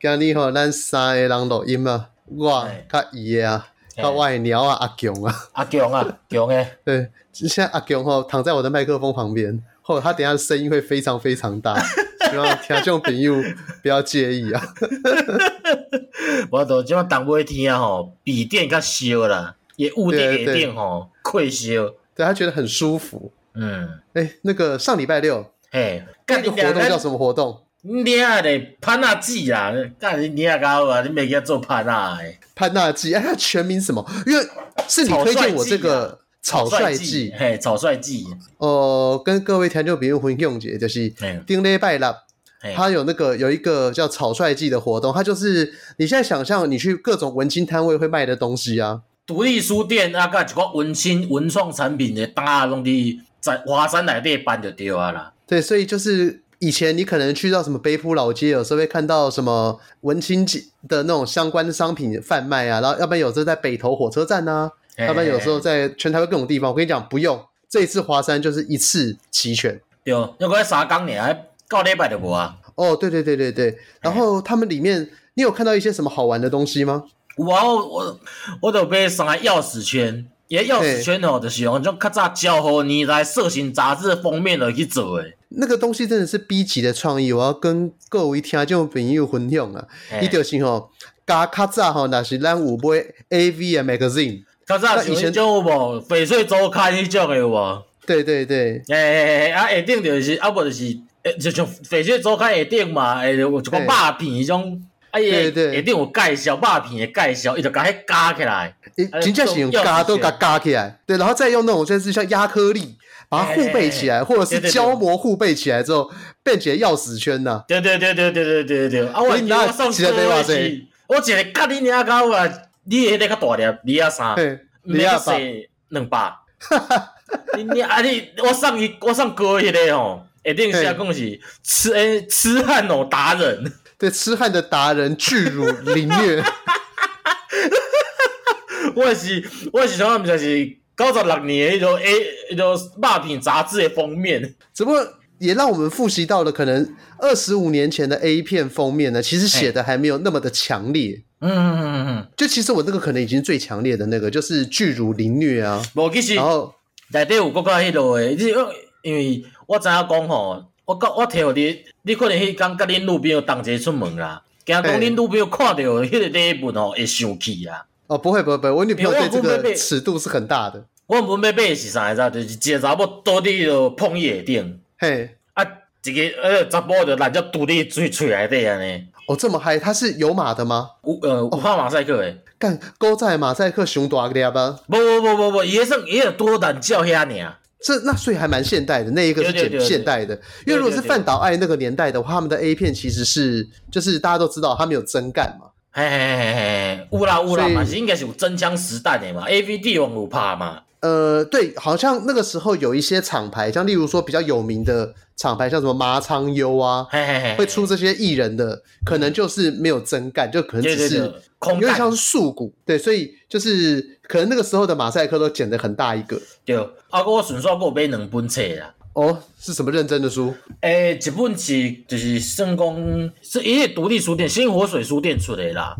今日吼，咱三个人录音啊，我甲伊啊，甲我的鸟啊，阿强啊，阿强啊，强诶，对，现在阿强吼躺在我的麦克风旁边，吼他等下声音会非常非常大，希望听众朋友不要介意啊。我都即马当每天吼，笔电较烧啦，也屋顶下顶吼快烧，对他觉得很舒服。嗯，哎、欸，那个上礼拜六，哎，那个活动叫什么活动？你啊嘞潘纳基啦，干你你啊搞啊，你没给他做潘纳诶。潘纳基，哎，他全名什么？因为是你推荐我这个草率季，嘿，草率季。哦，跟各位听众朋友分享一下，就是丁礼拜六，他有那个有一个叫草率季的活动，它就是你现在想象你去各种文青摊位会卖的东西啊，独立书店啊，甲一个文青文创产品的大东西，在华山内底办就对啊啦。对，所以就是。以前你可能去到什么北埔老街，有时候会看到什么文青的那种相关的商品贩卖啊，然后要不然有时候在北投火车站啊，要不然有时候在全台湾各种地方。我跟你讲，不用，这一次华山就是一次齐全。对，要过三工呢，还告礼拜的无啊。哦，对对对对对。然后他们里面，你有看到一些什么好玩的东西吗？哇，我我都被上来钥匙圈。也钥匙圈哦，就是用种较早交互你来色情杂志封面来去做诶。那个东西真的是 B 级的创意，我要跟各位听众朋友分享啊。伊就是吼，加较早吼，那是咱有买 AV 的 magazine。较早以前就有无翡翠周刊迄种诶有无？对对对。诶诶诶，啊下顶就是啊无就是诶，就像翡翠周刊下顶嘛，诶有一个肉片迄种。哎呀，一定有介绍肉片的介绍，伊就甲迄加起来，诶，真正是用加都甲加起来，对，然后再用那种就是像亚克力把它互背起来，或者是胶膜互背起来之后，变成钥匙圈呐。对对对对对对对对。啊，我拿送哥的是，我一个甲你领到啊，你迄个较大粒，二啊三，你啊四两百。你你啊你，我送伊，我送哥迄个吼，一定是要讲是痴诶痴汉哦达人。对，痴汉的达人巨乳凌虐。我也是，我也是想，就是九十六年迄种 A，迄种肉品杂志的封面。只不过也让我们复习到了，可能二十五年前的 A 片封面呢，其实写的还没有那么的强烈。嗯嗯嗯嗯。就其实我那个可能已经最强烈的那个，就是巨乳凌虐啊。无其实，然后内底有国家迄落诶，因为我知影讲吼。我讲我听有你，你可能迄天甲恁女朋友同齐出门啦，惊讲恁女朋友看到迄个礼物吼会生气啊。哦，不会不会不会，我女朋友对这个尺度是很大的。我原本要买是啥子？就是一个查某倒伫个碰椅下顶，嘿，啊，一个呃查某就烂只堵伫嘴嘴内底安尼。哦，这么嗨，他是有码的吗？有呃，有拍马赛克诶。干，古早马赛克熊大个吧？不不不不不，伊迄算伊个多胆叫遐尔。这那所以还蛮现代的，那一个是简现代的，因为如果是范岛爱那个年代的话，他们的 A 片其实是就是大家都知道他们有真干嘛，嘿嘿嘿嘿，乌拉乌拉嘛是应该是有真枪实弹的嘛，AV 帝王有怕嘛，呃对，好像那个时候有一些厂牌，像例如说比较有名的厂牌，像什么麻仓优啊，嘿嘿嘿，会出这些艺人的，可能就是没有真干，就可能只是空干，因为像是素骨，对，所以就是。可能那个时候的马赛克都剪得很大一个。对，啊，我顺续我买两本册啦。哦，是什么认真的书？诶，一本是就是圣公是一个独立书店新火水书店出的啦。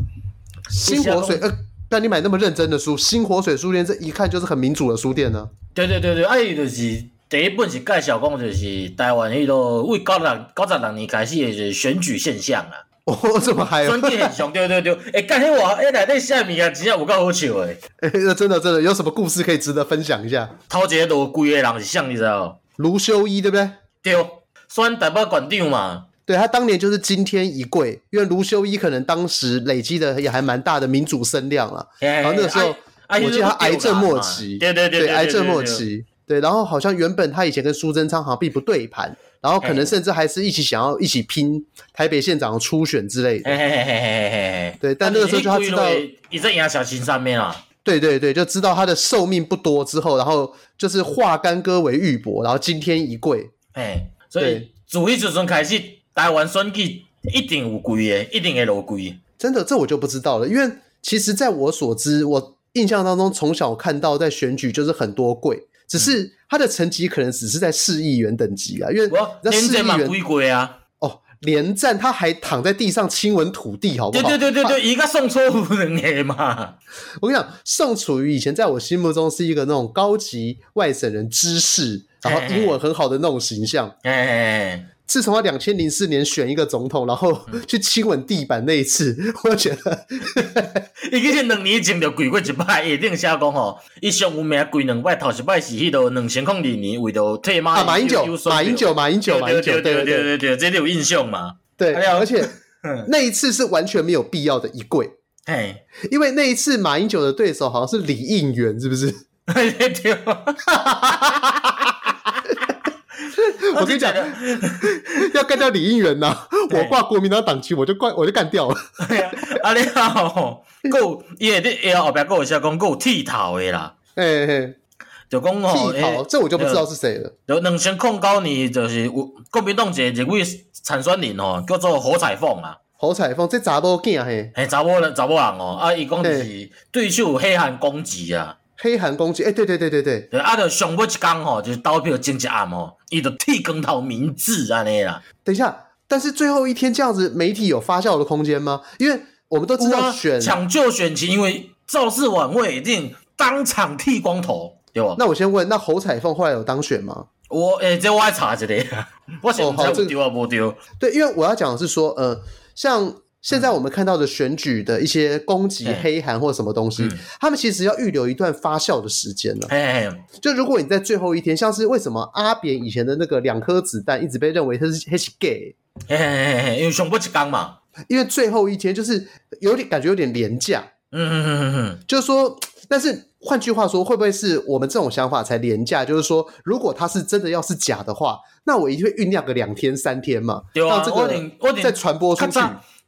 新火水，呃，但你买那么认真的书，新火水书店这一看就是很民主的书店呢、啊。对对对对，啊，伊就是第一本是介绍讲就是台湾迄个为九十九十六年开始的就是选举现象啦。哦，这么嗨！选举现象，对对对，哎，干迄话，哎，内底下面啊，真正有够好笑诶。哎，那真的真的有什么故事可以值得分享一下？头一个落跪的人是像你知道？卢修一对不对？对，选台北馆长嘛。对，他当年就是惊天一跪，因为卢修一可能当时累积的也还蛮大的民主声量了。然后那个时候，我记得他癌症末期，对对对，癌症末期。对，然后好像原本他以前跟苏贞昌好像并不对盘。然后可能甚至还是一起想要一起拼台北县长的初选之类的。嘿嘿嘿嘿嘿嘿。对，但那个时候就他知道，你在压小青上面啊。对对对，就知道他的寿命不多之后，然后就是化干戈为玉帛，然后今天一跪。哎，所以自迄时阵开始，台湾选举一定有跪的，一定会落跪。真的，这我就不知道了，因为其实在我所知，我印象当中从小看到在选举就是很多跪。只是他的成绩可能只是在市议员等级啊，因为那市议员归归啊。哦，连战他还躺在地上亲吻土地，好不好？对对对对对，一个宋楚瑜嘛。我跟你讲，宋楚瑜以前在我心目中是一个那种高级外省人知识，然后英文很好的那种形象。哎。自从他两千零四年选一个总统，然后去亲吻地板那一次，我觉得，伊其实两年前就跪过一摆，一定写讲吼，伊上有名跪两摆，头一摆是迄个两千零二年为了退马，啊，马英九，马英九，马英九，马英九，对对对对对，这里有印象嘛？对，而且 那一次是完全没有必要的一跪，哎，因为那一次马英九的对手好像是李应元，是不是？对。我跟你讲，要干掉李应元呐！我挂国民党党旗，我就挂，我就干掉了。啊，你好，够也得也后边跟我讲讲够剃头的啦。哎哎，就讲哦，剃头，这我就不知道是谁了。有两千控告你，就是国民党一一位参选人哦，叫做何彩凤啊。何彩凤这查某囝嘿，嘿查某人查某人哦，啊，伊讲是对手黑韩攻击啊。黑韩攻击，哎，对对对对对，对啊，就上尾一天吼，就是投票前一暗吼，伊就剃光头明字安尼啦。等一下，但是最后一天这样子，媒体有发酵的空间吗？因为我们都知道选抢救选情，因为造势晚会一定当场剃光头，对吧？那我先问，那侯彩凤后来有当选吗？我诶、欸，这我还查一下，我想不丢啊，不丢。对，因为我要讲的是说，呃，像。现在我们看到的选举的一些攻击黑函或什么东西，嗯、他们其实要预留一段发酵的时间了。嘿就如果你在最后一天，像是为什么阿扁以前的那个两颗子弹一直被认为他是他是 gay，嘿嘿嘿因为上不嘛，因为最后一天就是有点感觉有点廉价。嗯嗯嗯嗯，就是说，但是换句话说，会不会是我们这种想法才廉价？就是说，如果他是真的要是假的话，那我一定会酝酿个两天三天嘛，对啊，让这个再传播出去。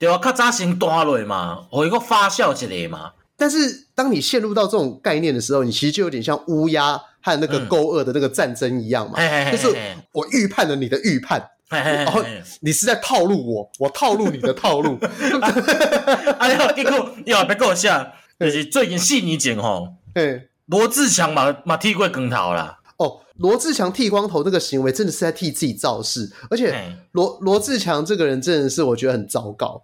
对啊，较早先断落嘛，我一个发酵一下嘛。但是当你陷入到这种概念的时候，你其实就有点像乌鸦和那个勾二的那个战争一样嘛。嗯、就是我预判了你的预判，然后你是在套路我，我套路你的套路。哎呀，结果又别跟我讲，就是最近四年前吼，罗志强嘛嘛剃过光头啦。哦，罗志强剃光头这个行为真的是在替自己造势，而且罗罗志强这个人真的是我觉得很糟糕。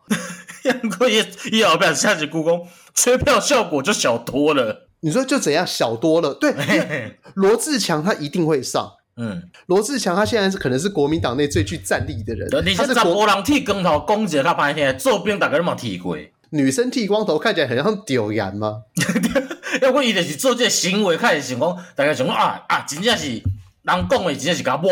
杨过也也要不要下去故宫，催票效果就小多了。你说就怎样小多了？对，罗志强他一定会上。嗯，罗志强他现在是可能是国民党内最具战力的人。你是查甫人剃光头，攻击他半天，做兵大概都冇剃过。女生剃光头看起来很像丢颜吗？要不伊就是做这个行为，开始想讲，大家想讲啊啊，真正是人讲的，真正是甲抹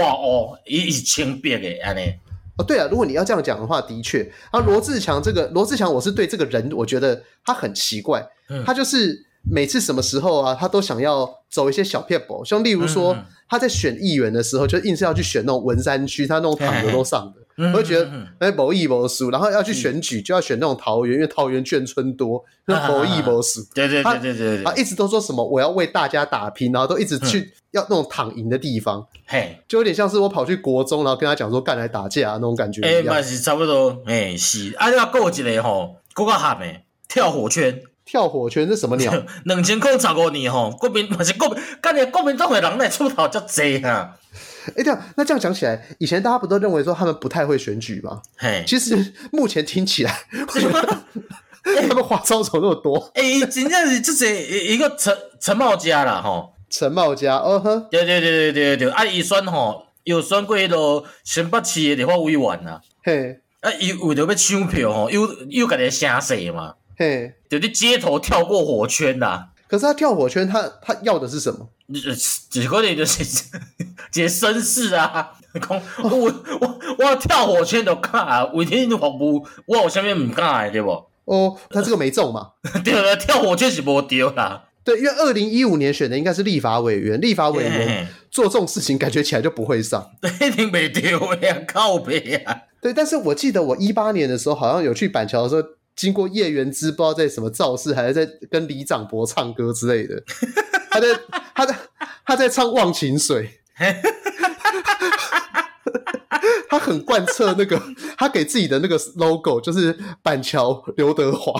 黑，伊是清白的安尼。哦，对啊，如果你要这样讲的话，的确，啊，罗志强这个罗志强，我是对这个人，我觉得他很奇怪，嗯、他就是每次什么时候啊，他都想要走一些小撇步，像例如说。嗯嗯他在选议员的时候，就硬是要去选那种文山区，他那种躺着都上的，我就觉得哎，某义某输。然后要去选举，就要选那种桃园，因为桃园眷村多，那某义某输。对对对对对，他一直都说什么我要为大家打拼，然后都一直去要那种躺赢的地方，嘿，就有点像是我跑去国中，然后跟他讲说干来打架那种感觉。哎，嘛是差不多，哎是。啊，你话过一个吼，过个喊的跳火圈。跳火圈是什么鸟？两千块十五年吼，国民还是国民，今年国民党的人来出头较济啊！哎，对啊，那这样讲起来，以前大家不都认为说他们不太会选举吗？嘿，其实目前听起来，他们花招怎么那么多？哎，真正是这是一个陈陈茂家啦，吼，陈茂家，哦呵，对对对对对对，啊，伊选吼，又选过迄个新北市的立法委员啦，嘿，啊，伊为着要抢票吼，又又家己声势嘛。嘿，就去街头跳过火圈呐、啊！可是他跳火圈他，他他要的是什么？只可能就是 解绅士啊！我我我要跳火圈都敢，为天服务，我有啥物唔敢的对不？哦，他这个没中嘛？对了，跳火圈是无丢啦。对，因为二零一五年选的应该是立法委员，立法委员做这种事情，感觉起来就不会上。一定没丢呀，靠背呀！对，但是我记得我一八年的时候，好像有去板桥的时候。经过叶元之，不知道在什么造势，还是在跟李长博唱歌之类的。他在他在他在唱《忘情水》，他很贯彻那个，他给自己的那个 logo 就是板桥刘德华。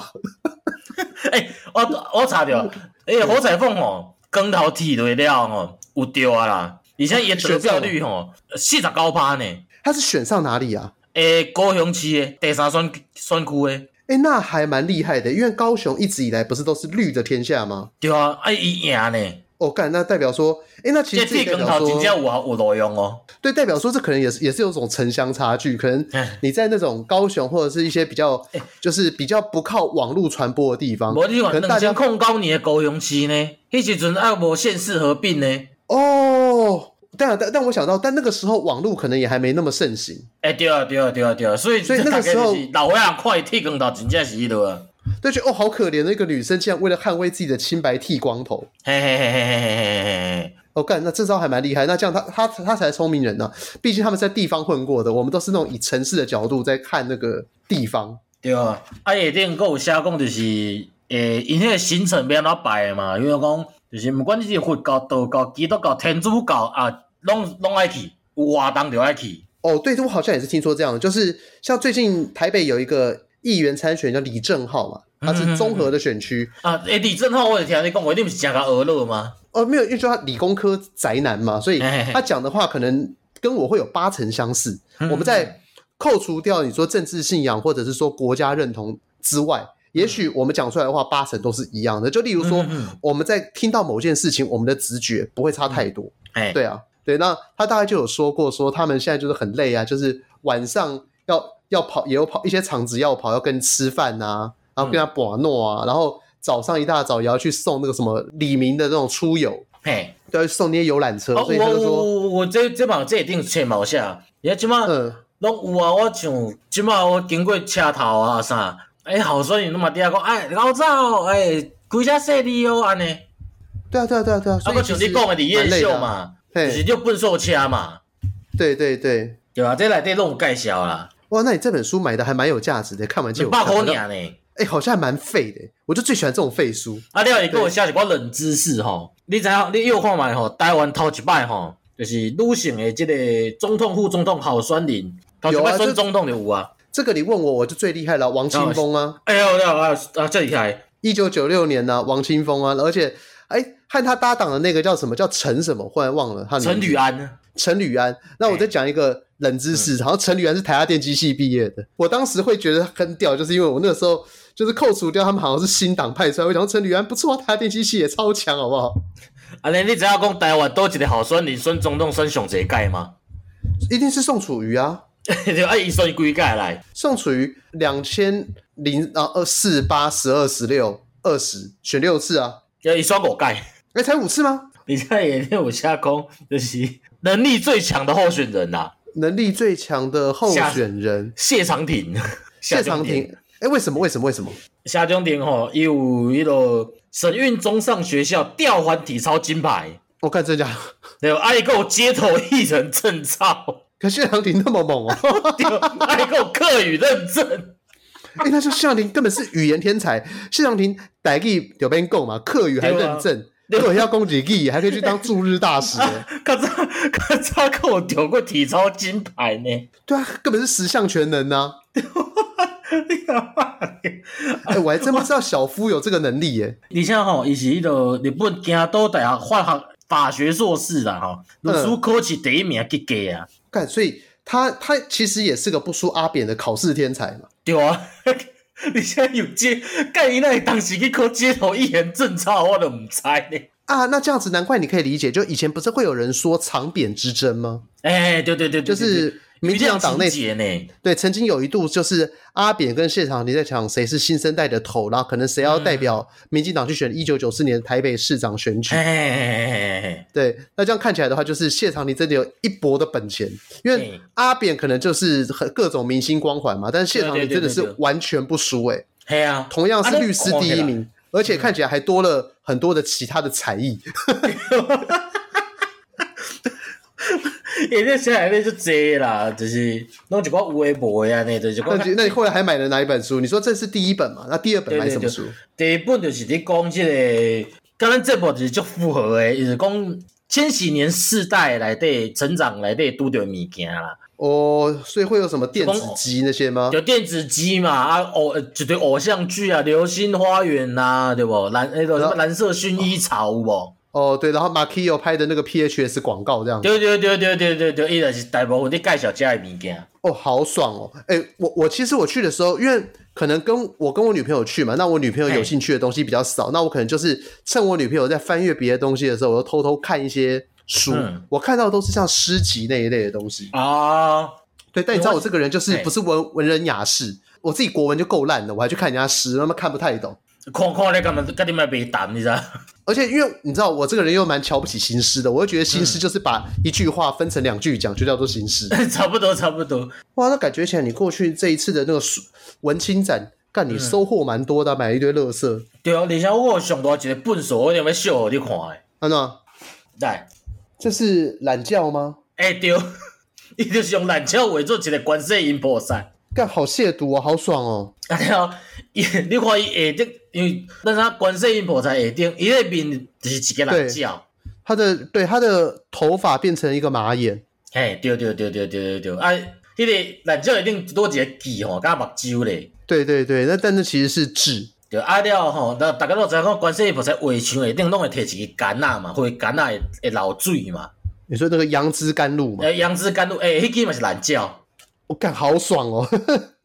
哎、欸，我我查到，哎、欸，侯彩凤哦，跟头剃对了哦，有掉啊啦，而且也得票率哦，四十九趴呢。他是选上哪里啊？诶，高雄市诶第三选选区诶。哎，那还蛮厉害的，因为高雄一直以来不是都是绿的天下吗？对啊，哎，伊赢呢。哦，干，那代表说，哎，那其实这代表说，真正有有路用哦。对，代表说这可能也是也是有种城乡差距，可能你在那种高雄或者是一些比较，就是比较不靠网络传播的地方，可能大家控高你的高雄市呢，迄时阵还无县市合并呢。哦。但但但我想到，但那个时候网络可能也还没那么盛行。哎、欸，对啊，对啊，对啊，对啊，所以所以那个时候老外啊，快剃光头，真正是的啊。对，觉得哦，好可怜的一个女生，竟然为了捍卫自己的清白剃光头。嘿嘿嘿嘿嘿嘿嘿嘿。哦，干，那这招还蛮厉害。那这样他他他才聪明人呢、啊。毕竟他们在地方混过的，我们都是那种以城市的角度在看那个地方。对啊，啊，也顶有写讲就是，诶，因迄个行程要安怎摆嘛？因为讲就是，不管你是佛教、道教、基督教、天主教啊。拢拢爱去，有活动就爱去。哦，对，我好像也是听说这样的，就是像最近台北有一个议员参选叫李正浩嘛，他是综合的选区、嗯、啊。哎，李正浩，我有听你讲，我一定不是讲个鹅肉吗？哦，没有，因为说他理工科宅男嘛，所以他讲的话可能跟我会有八成相似。我们在扣除掉你说政治信仰或者是说国家认同之外，嗯、也许我们讲出来的话八成都是一样的。就例如说，嗯、我们在听到某件事情，我们的直觉不会差太多。哎、嗯，对啊。对，那他大概就有说过，说他们现在就是很累啊，就是晚上要要跑，也有跑一些场子要跑，要跟吃饭啊，然后跟他把诺啊，嗯、然后早上一大早也要去送那个什么李明的那种出游，嘿，都要送那些游览车。哦、所以他就说，我我这这把这一定切毛下，你看今嘛，嗯，拢有啊，我像今嘛我经过车头啊啥，哎，好说你那么嗲讲，哎，老早哎，规家设立哦，安尼，对啊对啊对啊对啊，所以就是你讲的李彦秀嘛。就是就笨兽掐嘛，对对对，对啊？这来这种介绍啦。哇，那你这本书买的还蛮有价值的，看完就有。八块钱呢？哎，好像还蛮废的。我就最喜欢这种废书。啊，你你跟我下一个冷知识哈，你知影？你又看嘛吼？台湾头一摆吼，就是女性的这个总统、副总统候选人，头一摆选总统的有啊。这个你问我，我就最厉害了，王清峰啊。哎呦，啊啊，这厉害！一九九六年呢，王清峰啊，而且。哎，和他搭档的那个叫什么？叫陈什么？忽然忘了。他陈履安。陈履安。那我再讲一个冷知识，好像陈履安是台大电机系毕业的。我当时会觉得很屌，就是因为我那个时候就是扣除掉他们好像是新党派出来，我讲陈履安不错啊，台大电机系也超强，好不好？啊，你你只要讲台湾多几个好孙，你孙总统孙上这届吗？一定是宋楚瑜啊！就按一算几届来？宋楚瑜两千零啊二四八十二十六二十选六次啊。要一双狗盖，哎、欸，才五次吗？你在演练武下空，就是能力最强的候选人呐、啊。能力最强的候选人谢长廷，谢长廷。哎、欸，为什么？为什么？为什么？谢长廷吼，有一个省运中上学校吊环体操金牌。我看这家，对，爱够街头艺人证照。可谢长廷那么猛啊，爱够客语认证。哎、欸，那就谢长廷根本是语言天才。谢长廷台语有边够嘛？客语还认证，如 果要攻击语，还可以去当驻日大使。刚才刚才跟我丢过体操金牌呢。对啊，根本是十项全能啊！哎、欸，我还真不知道小夫有这个能力耶。你像哈，伊是迄个日本京都大学法学法学硕士啦，哈，读书考试第一名及格啊。干，所以。他他其实也是个不输阿扁的考试天才嘛。对啊，你现在有街干伊那当时去考街头艺人证照，我都唔猜呢。啊，那这样子难怪你可以理解，就以前不是会有人说长扁之争吗？哎、欸，对对对，对，就是。民进党党内对，曾经有一度就是阿扁跟谢长廷在抢谁是新生代的头，然后可能谁要代表民进党去选一九九四年台北市长选举。对，那这样看起来的话，就是谢长廷真的有一搏的本钱，因为阿扁可能就是很各种明星光环嘛，但是谢长廷真的是完全不输哎。对啊，同样是律师第一名，而且看起来还多了很多的其他的才艺。也就写来那就这啦，就是弄几挂微博呀，那就是。那那你后来还买了哪一本书？你说这是第一本嘛？那第二本买什么书？第一本就是你讲这个，刚刚这部就是就符合的，就是讲千禧年世代来对成长来对拄着物件啦。哦，所以会有什么电子机那些吗？有电子机嘛？啊偶就对偶像剧啊，《流星花园》呐，对不？蓝那个什么蓝色薰衣草，有无？哦，对，然后马 Kio 拍的那个 PHS 广告这样子。对对对对对对对，伊就是大部分在介绍这的物件。哦，好爽哦！哎，我我其实我去的时候，因为可能跟我跟我女朋友去嘛，那我女朋友有兴趣的东西比较少，那我可能就是趁我女朋友在翻阅别的东西的时候，我就偷偷看一些书。我看到的都是像诗集那一类的东西啊。对，但你知道我这个人就是不是文文人雅士，我自己国文就够烂了，我还去看人家诗，那么看不太懂。看看你干嘛？跟你们别谈，你知道？而且因为你知道，我这个人又蛮瞧不起新诗的，我就觉得新诗就是把一句话分成两句讲，就叫做新诗。差不多，差不多。哇，那感觉起来你过去这一次的那个文青展，干你收获蛮多的，买了一堆乐色。对啊，你像我上多一个笨手，我有没有秀你看的？安娜，来，这是懒觉吗？哎、欸，对，伊就是用懒觉伪作一个观世音菩萨。干好亵渎啊，好爽哦！啊，对啊，你看伊下顶，因为那啥观世音菩萨下顶，伊个面就是一个蓝叫。他的对他的头发变成一个马眼。嘿，对对对对对对对，啊，迄个懒觉一定多一个痣吼，加目睭咧。对对对，那但是其实是痣。对啊了吼，那大家都知影讲观世音菩萨画像下顶拢会摕一个柑仔嘛，会柑仔会会流水嘛。你说那个杨枝甘露嘛？诶，杨枝甘露，诶，迄个嘛是懒觉。我干好爽哦，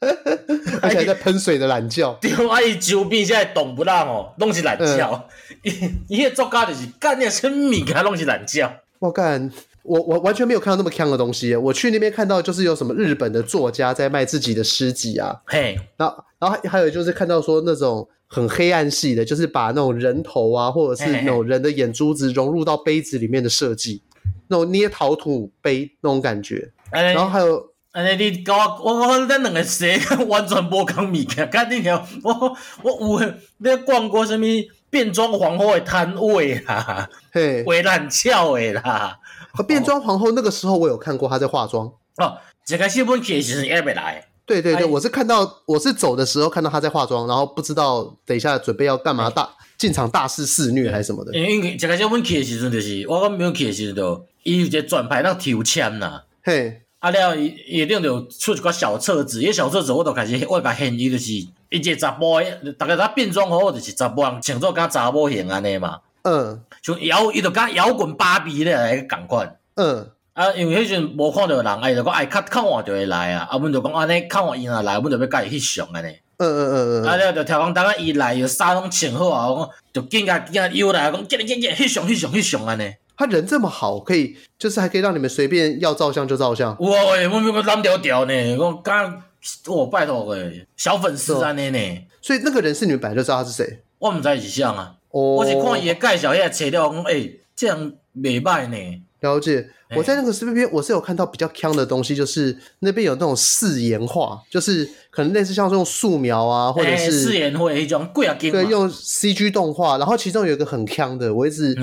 而且还在喷水的懒觉。对，啊伊周边现在懂不让哦，拢是懒觉。伊伊个作家就是干那什么物件拢是懒觉。我干，我我完全没有看到那么锵的东西。我去那边看到就是有什么日本的作家在卖自己的诗集啊。嘿，然后然后还有就是看到说那种很黑暗系的，就是把那种人头啊，或者是那种人的眼珠子融入到杯子里面的设计，那种捏陶土杯那种感觉。然后还有。安尼你甲我，我我咱两个谁完全无共物件，甲你讲，我我有你逛过什么变装皇后诶摊位啦，嘿，会烂俏诶啦。变装皇后那个时候我有看过她在化妆哦。这个是本其实也没来。对对对，我是看到我是走的时候看到她在化妆，然后不知道等一下准备要干嘛大进场大肆肆虐还是什么的。因为这个是本去的时阵就是我讲没有去的时阵就伊有一个转牌那抽签呐，嘿。啊了，伊伊顶着出一个小册子，伊小册子我都开始我甲献伊就是一个查甫诶，大概他变装好就是查甫人穿做甲查某型安尼嘛。嗯。像摇伊就甲摇滚芭比咧来共款。嗯。啊，因为迄阵无看着人，哎，就讲哎，较较晏就会来啊。啊，阮就讲安尼较晏伊若来，阮就要甲伊翕相安尼。嗯嗯嗯嗯。啊了，就听讲等下伊来，就衫拢穿好啊，我讲就紧甲紧甲邀来，讲紧紧紧翕相翕相翕相安尼。他人这么好，可以就是还可以让你们随便要照相就照相。哇，我们个蓝屌屌呢，我刚我拜托诶，小粉丝啊，那呢。所以那个人是你们本来就知道他是谁？我唔知是像啊，哦、我是看伊的介绍，遐材料讲，哎、欸，这样袂歹呢。了解。我在那个视频边，我是有看到比较坑的东西，就是那边有那种四言画，就是可能类似像这种素描啊，或者是四颜绘一种贵啊，对，用 CG 动画。然后其中有一个很坑的，我一直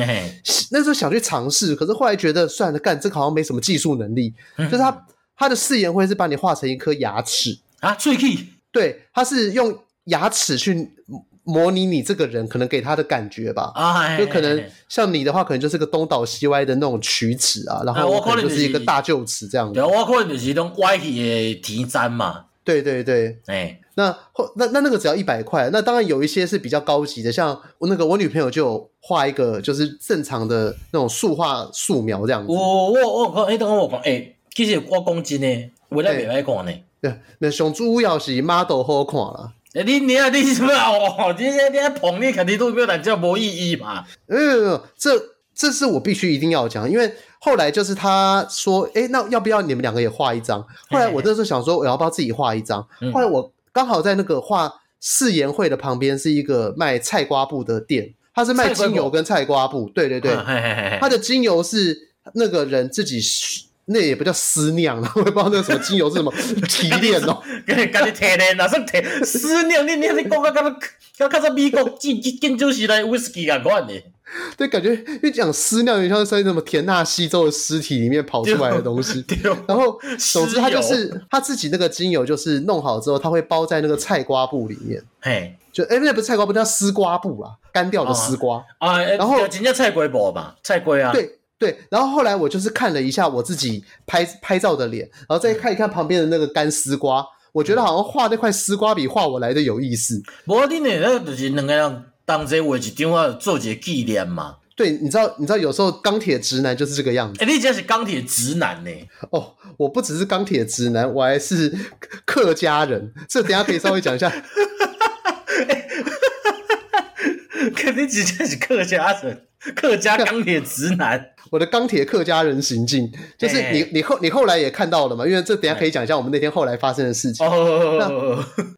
那时候想去尝试，可是后来觉得算了，干这个好像没什么技术能力。就是他他的四言会是把你画成一颗牙齿啊，喙齿，对，他是用牙齿去。模拟你这个人可能给他的感觉吧，啊，就可能像你的话，可能就是个东倒西歪的那种齲齿啊，然后我可能就是一个大臼齿这样子。对，我可能就是一种歪起的提簪嘛。对对对，哎，那后那那那个只要一百块，那当然有一些是比较高级的，像我那个我女朋友就有画一个就是正常的那种素画素描这样子。我我我讲，哎，等我讲，哎，其实我讲真的，我来袂歹看呢。对，那上主要是 model 好看啦。欸、你你啊，你什么哦？你你你捧你肯定都没有懒觉没意义嘛。嗯，这这是我必须一定要讲，因为后来就是他说，哎、欸，那要不要你们两个也画一张？后来我那时候想说，我要不要自己画一张？后来我刚好在那个画四颜绘的旁边是一个卖菜瓜布的店，他是卖精油跟菜瓜布。对对对，他 的精油是那个人自己。那也不叫私酿了，我也不知道那个什么精油是什么 提炼哦，跟你跟你提炼哪是提私酿？你你你讲个刚刚刚看到美国建建筑时代威士忌感觉呢？对，感觉因为讲私酿，有点像是在什么田纳西州的尸体里面跑出来的东西。然后，总之他就是他自己那个精油，就是弄好之后，他会包在那个菜瓜布里面。嘿，就哎，那不是菜瓜布，叫丝瓜布啊，干掉的丝瓜啊。然后人家菜瓜布嘛，菜瓜啊。对。对，然后后来我就是看了一下我自己拍拍照的脸，然后再看一看旁边的那个干丝瓜，我觉得好像画那块丝瓜比画我来的有意思。无你呢，那就是两个人同齐画一张啊，做一个纪念嘛。对，你知道，你知道，有时候钢铁直男就是这个样子。哎、欸，你真是钢铁直男呢？哦，我不只是钢铁直男，我还是客家人。这等下可以稍微讲一下。肯定直接是客家人，客家钢铁直男。我的钢铁客家人行径，就是你，你后你后来也看到了嘛？因为这等下可以讲一下我们那天后来发生的事情。那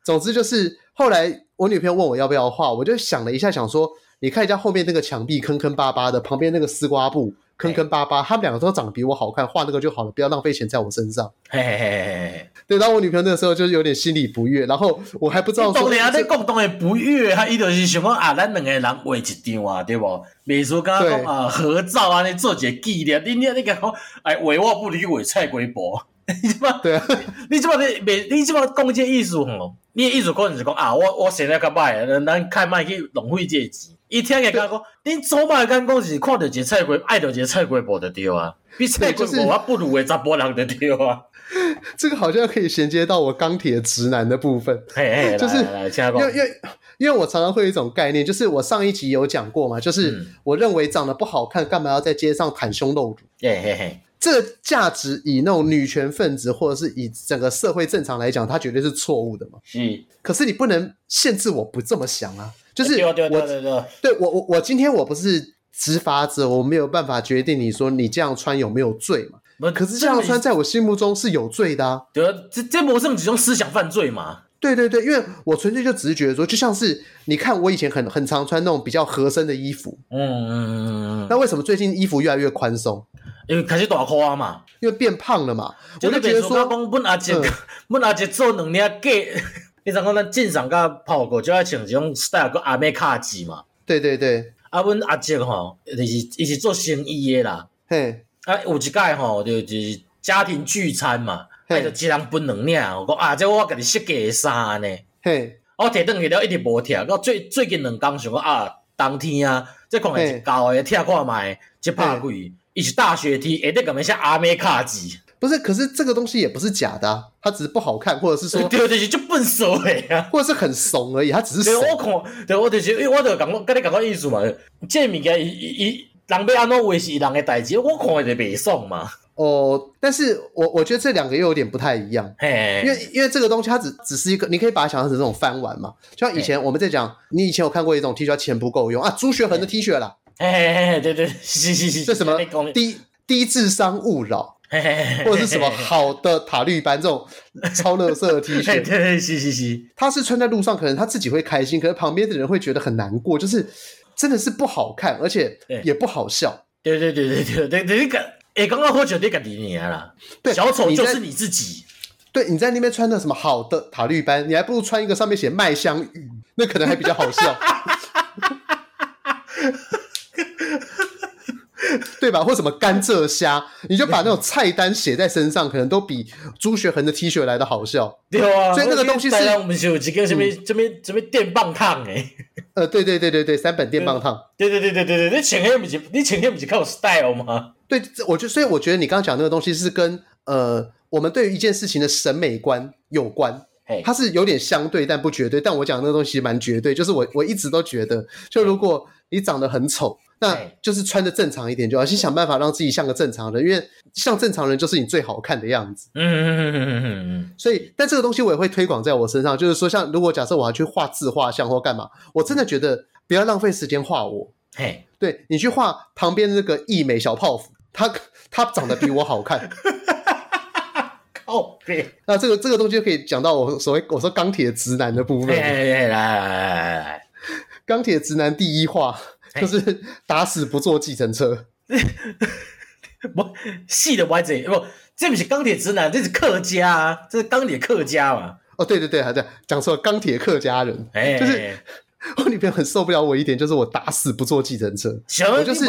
总之就是后来我女朋友问我要不要画，我就想了一下，想说。你看一下后面那个墙壁坑坑巴巴的，旁边那个丝瓜布坑坑巴巴，他们两个都长得比我好看，画那个就好了，不要浪费钱在我身上。嘿嘿嘿嘿，对，然后我女朋友那个时候就是有点心里不悦，然后我还不知道说。当然啊，你共同的不悦，他伊就是想讲啊，咱两个人画一张啊，对不？美术刚刚讲啊，合照啊，你做一个纪念。你你你讲，哎，画我不如去画蔡国博。你即马对啊？你即马你美，你即马讲这艺术吼，你的艺术可能是讲啊，我我现在较歹，咱开卖去浪费这个钱。一天也讲讲，你做嘛讲讲是看到一个菜瓜，爱到一个菜瓜布就对啊，比菜瓜布我不如的查甫人就对啊。这个好像可以衔接到我钢铁直男的部分，嘿嘿就是因为因为因为我常常会有一种概念，就是我上一集有讲过嘛，就是我认为长得不好看，干嘛要在街上袒胸露乳？嘿嘿嘿，这个价值以那种女权分子或者是以整个社会正常来讲，它绝对是错误的嘛。嗯，可是你不能限制我不这么想啊。就是我，对我我我今天我不是执法者，我没有办法决定你说你这样穿有没有罪嘛？可是这样穿在我心目中是有罪的啊！对啊，这这不是一种思想犯罪嘛？对对对，因为我纯粹就只是觉得说，就像是你看我以前很很常穿那种比较合身的衣服，嗯嗯嗯嗯，那为什么最近衣服越来越宽松？因为开始大裤啊嘛，因为变胖了嘛。我就觉得说，本阿姐本阿姐做两年假。你知影讲咱正常甲跑过就爱穿这种 style 个阿妹卡子嘛？对对对，啊，阮阿叔吼，就是伊是做生意的啦。嘿，啊，有一届吼，就是家庭聚餐嘛，嘿，就一人分两领。我讲啊，这我家己设计的衫呢。嘿，我摕转去了，一直无拆。到最最近两工想讲啊，冬天啊，这可能是厚的，拆看卖，一怕贵。伊是大学 T，下底个面写阿妹卡其。不是，可是这个东西也不是假的，啊，它只是不好看，或者是说，对对对，就笨手哎呀，或者是很怂而已，它只是怂。对，我看，对，我就是，因为我就感觉跟你讲个意思嘛，这物件伊伊人要安怎维系人的代志，我看就袂爽嘛。哦，但是我我觉得这两个又有点不太一样，嘿，因为因为这个东西它只只是一个，你可以把它想象成这种翻玩嘛，就像以前我们在讲，你以前有看过一种 T 恤钱不够用啊，朱学恒的 T 恤啦，嘿嘿嘿，对对，是是是，这什么低低智商勿扰。或者是什么好的塔绿班这种超乐色的 T 恤，对 对，是是是，他是穿在路上，可能他自己会开心，可是旁边的人会觉得很难过，就是真的是不好看，而且也不好笑。对对对对对对对，那个哎，刚刚喝酒那个你你了，对，小丑就是你自己。对，你在那边穿的什么好的塔绿班，你还不如穿一个上面写麦香鱼，那可能还比较好笑。对吧？或什么甘蔗虾，你就把那种菜单写在身上，可能都比朱学恒的 T 恤来的好笑。对啊，所以那个东西是我们有几个什么这边这边电棒烫哎。呃，对对对对对，三本电棒烫。对对对对对对，你穿起来不是你穿起来不是靠 style 吗？对，我就所以我觉得你刚刚讲那个东西是跟呃我们对于一件事情的审美观有关。它是有点相对但不绝对，但我讲那个东西蛮绝对，就是我我一直都觉得，就如果你长得很丑。那就是穿的正常一点就好，先想办法让自己像个正常人，因为像正常人就是你最好看的样子。嗯嗯嗯嗯嗯嗯。所以，但这个东西我也会推广在我身上，就是说，像如果假设我要去画自画像或干嘛，我真的觉得不要浪费时间画我。嘿，对，你去画旁边那个艺美小泡芙，他他长得比我好看。靠北。那这个这个东西就可以讲到我所谓我说钢铁直男的部分。来来来来来，钢铁直男第一话。就是打死不坐计程车，不细的歪嘴，不，这不是钢铁直男，这是客家啊，这是钢铁客家嘛。哦，对对对，还在讲说钢铁客家人，哎，就是我女朋友很受不了我一点，就是我打死不坐计程车。我就是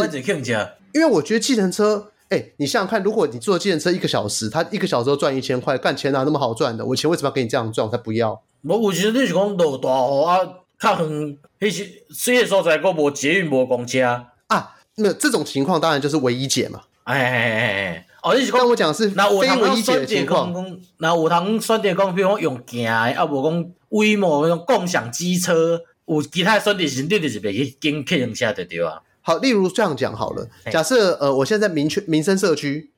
因为我觉得计程车，哎，你想想看，如果你坐计程车一个小时，他一个小时都赚一千块，干钱哪那么好赚的？我钱为什么要给你这样赚？我才不要。我我觉得你是讲落大雨啊，较远。迄是细个所在，阁无捷运，无公车啊。那这种情况当然就是唯一解嘛。哎哎哎哎，哦，你是讲我讲的是非唯一解的情况。那有通选择讲，比如讲用行的，啊，无讲规模那种共享机车，有其他选择是你就是别去跟客人下就对啊。好，例如这样讲好了，假设呃，我现在在民区民生社区，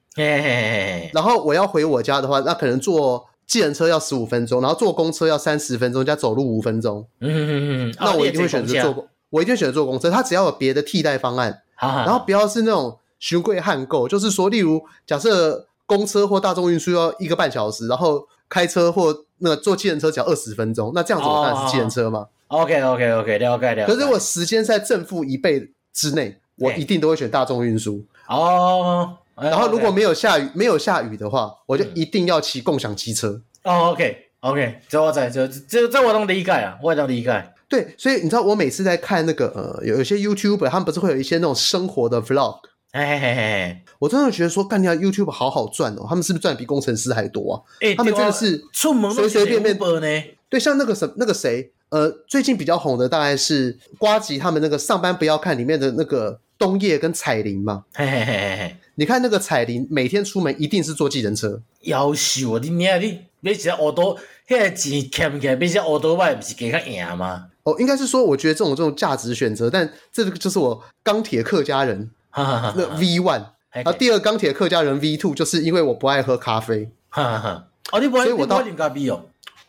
然后我要回我家的话，那可能坐计程车要十五分钟，然后坐公车要三十分钟，加走路五分钟。嗯嗯嗯嗯，那我一定会选择坐，我一定会选择坐公车。它只要有别的替代方案，然后不要是那种循规汉购，就是说，例如假设公车或大众运输要一个半小时，然后开车或那个坐计程车只要二十分钟，那这样子我当然是计程车嘛。OK OK OK，了解了解。可是我时间在正负一倍之内，我一定都会选大众运输。哦。然后如果没有下雨，没有下雨的话，我就一定要骑共享机车。哦，OK，OK，这我在这这这我能理解啊，我也能理解。对，所以你知道我每次在看那个呃，有一些 YouTuber，他们不是会有一些那种生活的 Vlog？嘿嘿嘿，我真的觉得说，干掉 YouTube 好好赚哦，他们是不是赚的比工程师还多啊？哎，他们真的是出门随随便便呢。对，像那个什那个谁，呃，最近比较红的大概是瓜吉他们那个上班不要看里面的那个东叶跟彩铃嘛。嘿嘿嘿嘿嘿。你看那个彩铃，每天出门一定是坐计程车。夭寿啊！你你你买一只欧多，那个钱欠起来，买一只欧多外不是给他赢吗？哦，应该是说，我觉得这种这种价值选择，但这个就是我钢铁客家人那 V one，然后第二钢铁客家人 V two，就是因为我不爱喝咖啡。哈哈，哦，你不爱，所以我到你咖啡哦。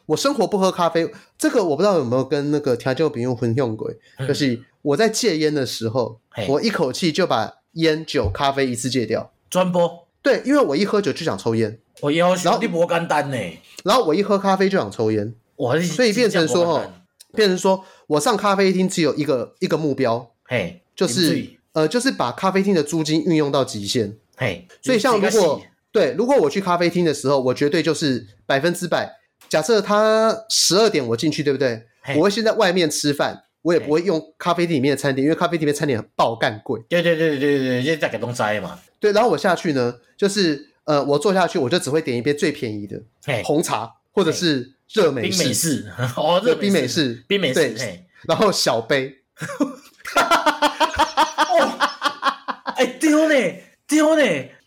我生活不喝咖啡，这个我不知道有没有跟那个调酒朋友混用过，就是我在戒烟的时候，我一口气就把。烟酒咖啡一次戒掉，专播对，因为我一喝酒就想抽烟，我要然后你不干单呢，然后我一喝咖啡就想抽烟，我所以变成说哦，变成说我上咖啡厅只有一个一个目标，嘿，就是呃，就是把咖啡厅的租金运用到极限，嘿，所以像如果对，如果我去咖啡厅的时候，我绝对就是百分之百，假设他十二点我进去，对不对？我会先在外面吃饭。我也不会用咖啡店里面的餐点，因为咖啡店里面餐点很爆干贵。对对对对对对，因为在给东摘嘛。对，然后我下去呢，就是呃，我坐下去，我就只会点一杯最便宜的红茶，或者是热美式。冰美式 哦，热冰美式，冰美式。对，然后小杯。哎，丢呢，丢呢！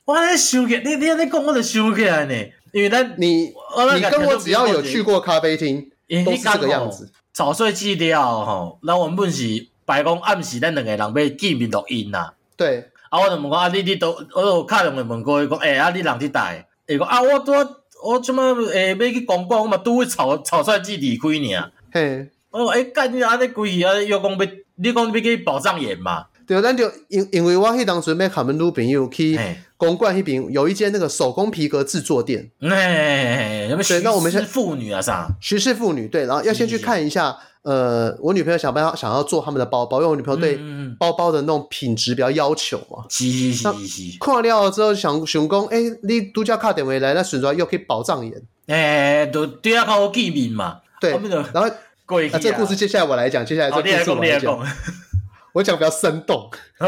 我在想起，你你你讲，我就想起来呢。因为咱你你跟我只要有去过咖啡厅，都是这个样子。草率记了吼，咱原本是白讲暗时咱两个人要见面录音啦。对，啊，我就问讲啊，你你都，我有敲两个问过伊讲，诶，啊，你人伫倒？伊讲啊，我我我即么诶要去公馆，我嘛拄去草草率去离开尔。嘿，哦，诶，干你安尼规去啊，又讲要，你讲要去宝藏岩嘛？对，咱就因因为我迄当时要他们女朋友去公馆迄边有一间那个手工皮革制作店。哎，对，那我们是妇女啊，啥？徐氏妇女，对，然后要先去看一下。呃，我女朋友想办法想要做他们的包包，因为我女朋友对包包的那种品质比较要求嘛。是是是是。看了之后想想讲，哎，你度假卡点回来，那选出来又可以宝藏岩。哎，都对啊，靠见面嘛。对，然后那这个故事接下来我来讲，接下来这个故事我来讲。我讲比较生动，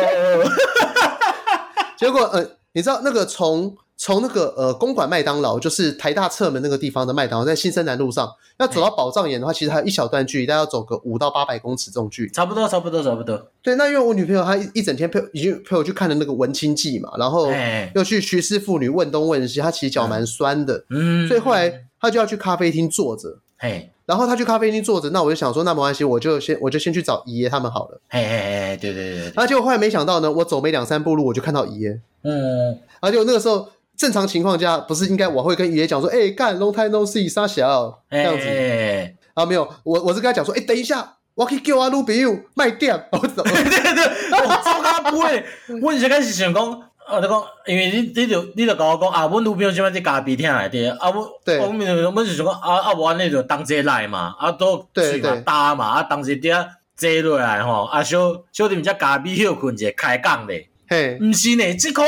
结果呃，你知道那个从从那个呃公馆麦当劳，就是台大侧门那个地方的麦当劳，在新生南路上，要走到宝藏岩的话，其实还有一小段距离，大概要走个五到八百公尺这种距离。差不多，差不多，差不多。对，那因为我女朋友她一一整天陪已经陪我去看了那个文青记嘛，然后又去徐氏妇女问东问西，她其实脚蛮酸的，嗯，所以后来她就要去咖啡厅坐着，嘿。然后他去咖啡厅坐着，那我就想说，那没关系，我就先我就先去找姨爷他们好了。嘿嘿嘿，对对对，对。然后结果后来没想到呢，我走没两三步路，我就看到姨爷。嗯。然后就那个时候，正常情况下不是应该我会跟姨爷讲说，哎，干 long time no see，沙小这样子。哎。啊，没有，我我是跟他讲说，哎，等一下，我可以叫阿卢比友卖掉。我走。对对对，我超他不会，我一开始想讲。啊！你讲，因为你你就你就甲我讲啊，阮女朋友即摆伫咖啡厅内底，啊，阮我们阮是想讲啊啊，无安尼就同齐来嘛，啊都去嘛搭嘛，啊同齐伫遐坐落来吼，啊小小啉只咖啡休困者开讲咧，嘿，毋是呢，即个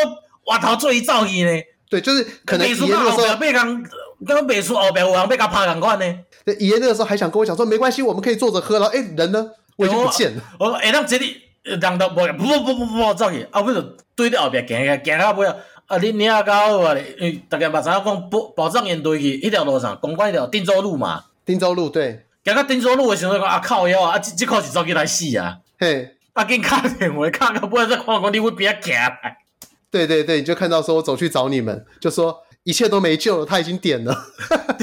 外头做伊走去呢，对，就是可能伊那个时候，被人刚别墅后边有人被甲拍共款呢，对，伊那个时候还想跟我讲说，没关系，我们可以坐着喝了，诶，人呢？我已经不见了，我说诶，那这里。人都无不不不不不走去，啊，我就对伫后壁行行行到尾啊！啊，你你也搞好啊！因为大家嘛知影讲宝宝藏岩对去迄条路上，公馆迄条定州路嘛。定州路对。行到定州路的时阵讲啊靠腰啊！啊，即即口是走去来死啊！嘿，啊，紧敲电话，敲到尾再看讲你会边仔行来。对对对，你就看到说我走去找你们，就说一切都没救了，他已经点了。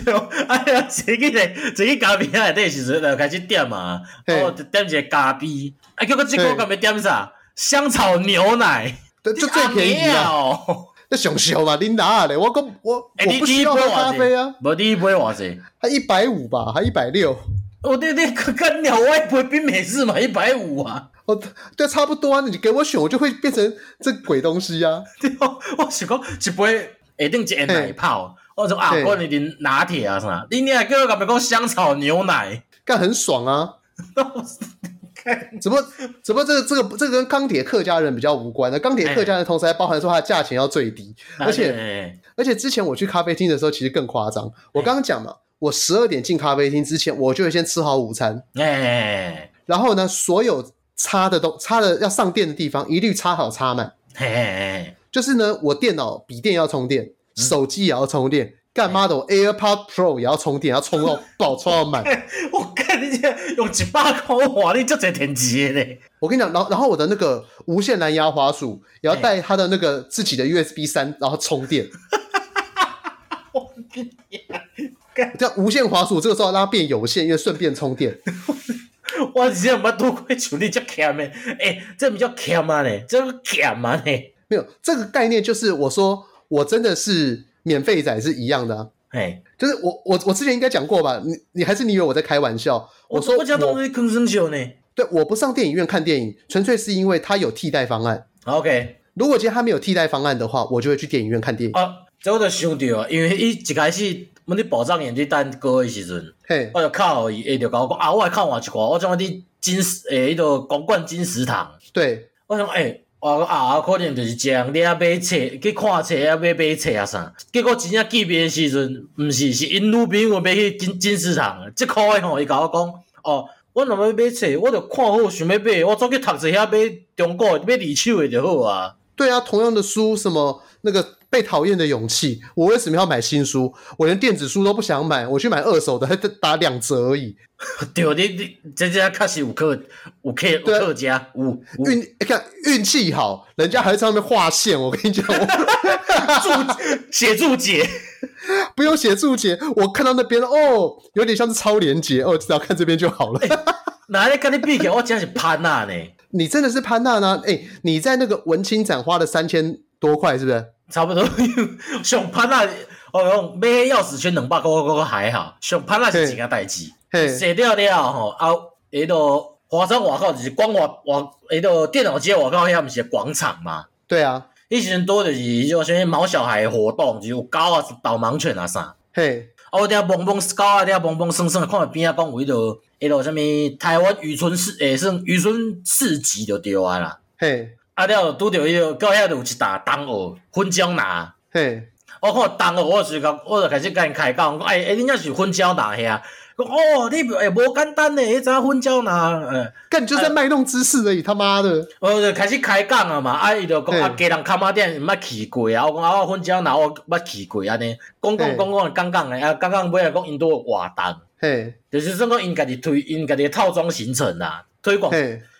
对哦，哎呀，坐起来坐去咖啡内底时阵就开始点嘛，哦，点一个咖啡。啊，结果这个干要点啥？香草牛奶，对，就最便宜啊。那上小嘛，你拿嘞？我讲我我不需要喝咖啡啊。无第一杯偌济？还一百五吧，还一百六。我对对，跟鸟外一杯冰美式嘛，一百五啊。哦，对，差不多啊。你给我选，我就会变成这鬼东西啊。对哦，我想讲一杯一定一奶泡，我说啊，可能点拿铁啊啥。你你还给我搞别讲香草牛奶，干很爽啊。怎么怎么这个这个这个跟钢铁客家人比较无关呢？钢铁客家人同时还包含说它的价钱要最低，而且而且之前我去咖啡厅的时候其实更夸张。我刚刚讲嘛，我十二点进咖啡厅之前，我就会先吃好午餐，然后呢，所有插的东插的要上电的地方一律插好插满，就是呢，我电脑笔电要充电，手机也要充电。干妈的，我 AirPod Pro 也要充电，要充到 爆，充到满。我看你这用一百块哇，你这才天机嘞！我跟你讲，然后然后我的那个无线蓝牙滑鼠也要带它的那个自己的 USB 三，然后充电。我跟你讲，这样无线滑鼠这个时候让它变有线，因为顺便充电。我直接把多亏处理这欠的，哎，这比较欠嘛嘞？这个欠嘛呢？没有这个概念，就是我说我真的是。免费仔是一样的、啊，哎，就是我我我之前应该讲过吧？你你还是你以为我在开玩笑？我说我讲东西更生锈呢。对，我不上电影院看电影，纯粹是因为它有替代方案。OK，如果今天他没有替代方案的话，我就会去电影院看电影。啊，这我就想到啊，因为伊一开始我们保障员在等歌的时阵，嘿，我就靠伊，伊就讲啊，我来看我一个，我讲你金石诶，迄个光棍金石堂。对，我想诶。欸我啊，可能就是这样，你啊买册去看册啊，买买册啊啥。结果真正见面的时阵，毋是，是因女朋友买去金金市场。即块诶吼，伊甲我讲，哦，我若要买册，我着看好想要买，我总去读一下买中国买二手诶就好啊。对啊，同样的书，什么那个。被讨厌的勇气，我为什么要买新书？我连电子书都不想买，我去买二手的，还 打两折而已。对，你你这这确实有客有客有客家有运，你看运气好，人家还在上面画线。我跟你讲，注写注解不用写注解，我看到那边哦，有点像是超连接哦，只要看这边就好了。哪里跟你比起来，我真是潘娜呢？你真的是潘娜呢？哎，你在那个文青展花了三千多块，是不是？差不多，上潘那，我讲买钥匙圈两百块，我觉还好。上潘那是一件代志，写掉了吼，啊，迄个华山外口就是光华华，迄个电脑街外口遐毋是广场嘛？对啊，以前多就是迄种啥物毛小孩活动，就是有狗啊，导盲犬啊啥。嘿，啊，我底下蹦蹦狗啊，底下蹦蹦生生，看边仔讲有迄个，迄个啥物台湾渔村市，诶，算渔村市集就对啊啦。嘿。啊了，拄着迄个，到遐就有一沓东蚵粉胶拿。嘿，我看同学，我就甲，我就开始甲因开讲，讲，哎哎，恁遐是粉胶拿遐？讲哦，你诶无简单诶，迄只粉胶拿，诶，干你就在卖弄知识而已，他妈的！我就开始开讲啊嘛，啊伊就讲啊，家人崁仔顶毋捌去过啊，我讲啊，我粉胶拿我捌去过安尼，讲讲讲讲讲讲诶，啊讲讲尾来讲因都活动，嘿，就是说讲因家己推因家己诶套装行程啦，推广。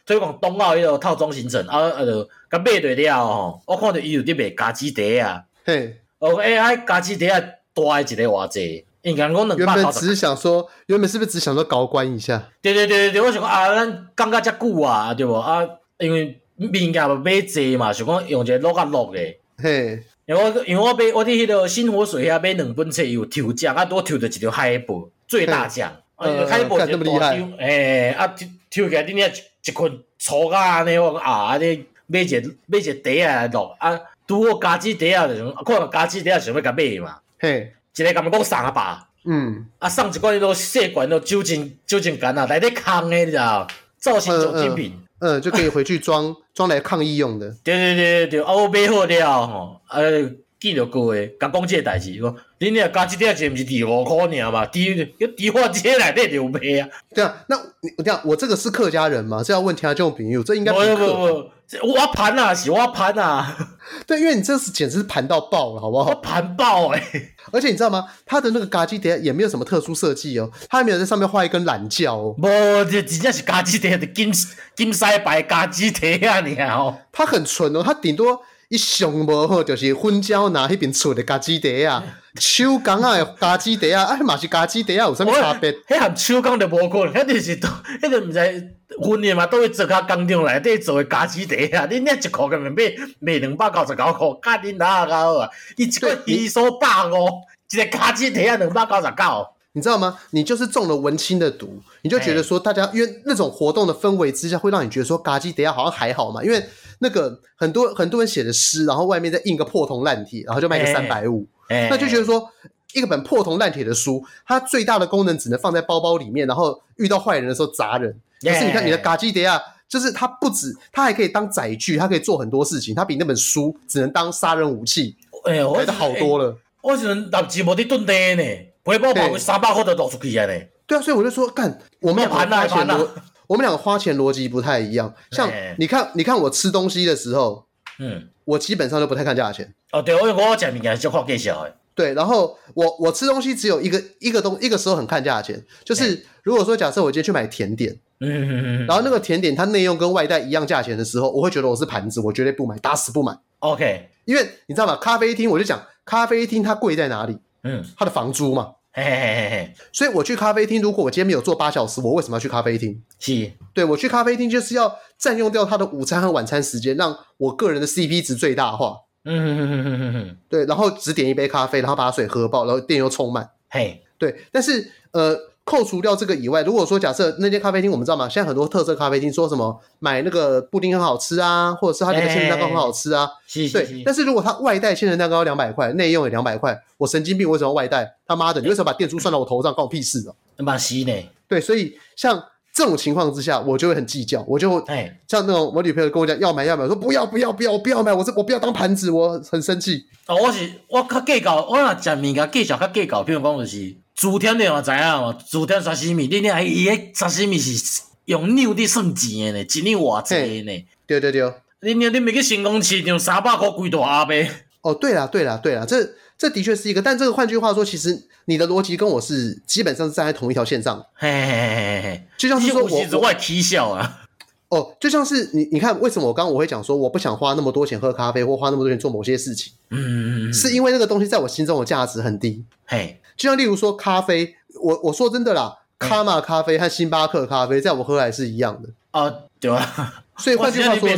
推广冬奥迄个套装行程，啊啊，就甲买对了吼。我看着伊有伫卖家己茶啊，嘿，哦，哎，哎，家己茶啊，大诶一个偌济，应该讲两百。原本只是想说，原本是不是只想说高官一下？对对对对，我想讲啊，咱讲甲遮久啊，对无啊？因为物件嘛买济嘛，想讲用一个录啊录诶。嘿，因为我因为我买我伫迄个新活水遐买两本册，有抽奖啊，多抽着一条海报最大奖，呃，海报就大张，诶，啊，抽抽起来恁遐。一群粗啊，安尼我讲啊，安尼买一个买一个袋啊来录啊，拄好家己袋啊，就看家己袋啊想要甲买嘛。嘿，一个甲咪讲送啊吧。嗯，啊送一罐迄落细罐的酒精酒精干啊，内底空的你知道？造型酒精瓶，嗯，就可以回去装装来抗议用的。对对对对，啊我买好了吼，啊记着各位，甲讲这个代志，讲恁遐家己袋钱毋是伫五块尔嘛？伫伫化街内底就有卖啊。对啊，那你这样，我这个是客家人嘛？这要问其他这种朋友，这应该不是客。不不不，我盘啊，是我盘啊。对，因为你这是简直是盘到爆了，好不好？盘爆哎、欸！而且你知道吗？他的那个家己袋也没有什么特殊设计哦，他还没有在上面画一根懒觉哦。不，这真正是家己袋的金金丝白家己袋啊！你看哦，他很纯哦，他顶多。一上无好，就是粉胶拿迄边出的家己袋啊，手工啊，咖鸡底啊，哎嘛是咖鸡底啊，有啥物差别？迄含手工就无可能，迄就是都，迄就毋知分的嘛，都会做甲工厂内底做诶咖鸡底啊。恁遐一箍根本卖卖两百九十九箍，甲恁哪个好啊？伊一个一收百五，一个咖鸡底啊，两百九十九。你知道吗？你就是中了文青的毒，你就觉得说大家因为那种活动的氛围之下，会让你觉得说咖鸡底下好像还好嘛，因为那个很多很多人写的诗，然后外面再印个破铜烂铁，然后就卖个三百五，那就觉得说一个本破铜烂铁的书，它最大的功能只能放在包包里面，然后遇到坏人的时候砸人。可是你看你的嘎基迪亚，就是它不止，它还可以当载具，它可以做很多事情，它比那本书只能当杀人武器，哎，来的好多了。我只能拿纸模的炖的呢。背包跑个三百块都倒出去啊！呢，对啊，所以我就说，干，我们两个花钱逻，我们两个花钱逻辑不太一样。像你看，你看我吃东西的时候，嗯，我基本上都不太看价钱。哦，对，我我讲物件就看介绍诶。对，然后我我吃东西只有一个一个东一个时候很看价钱，就是如果说假设我今天去买甜点，嗯，然后那个甜点它内用跟外带一样价钱的时候，我会觉得我是盘子，我绝对不买，打死不买。OK，因为你知道吗？咖啡厅我就讲咖啡厅它贵在哪里？嗯，它的房租嘛。嘿嘿嘿嘿，所以我去咖啡厅，如果我今天没有坐八小时，我为什么要去咖啡厅？是，对，我去咖啡厅就是要占用掉他的午餐和晚餐时间，让我个人的 CP 值最大化。嗯哼哼哼哼哼，对，然后只点一杯咖啡，然后把水喝爆，然后电又充满。嘿，对，但是呃。扣除掉这个以外，如果说假设那间咖啡厅，我们知道吗？现在很多特色咖啡厅说什么买那个布丁很好吃啊，或者是他那个千层蛋糕很好吃啊，欸、对。但是如果它外带千层蛋糕两百块，内用也两百块，我神经病，我为什么要外带？他妈的，你为什么把店租算到我头上，关我屁事啊？那么稀呢？对，所以像这种情况之下，我就会很计较，我就哎，像那种我女朋友跟我讲要买要买，我说不要不要不要我不要买，我这我不要当盘子，我很生气。哦，我是我较计较，我若食物件计较较计较，比如讲就是。诸天你嘛知影嘛？诸天沙西米，你你伊个沙西米是用纽的算钱的呢，一纽偌济呢？对对对，你你你每个成功市场三百块几大阿伯？哦，对啦对啦对啦，这这的确是一个，但这个换句话说，其实你的逻辑跟我是基本上是站在同一条线上。嘿嘿嘿嘿嘿，就像是说我我外踢笑啊。哦，就像是你你看，为什么我刚刚我会讲说我不想花那么多钱喝咖啡，或花那么多钱做某些事情？嗯嗯嗯，是因为那个东西在我心中的价值很低。嘿。就像例如说咖啡，我我说真的啦，卡玛咖啡和星巴克咖啡，在我喝来是一样的啊，对吧。所以 换句话说呢。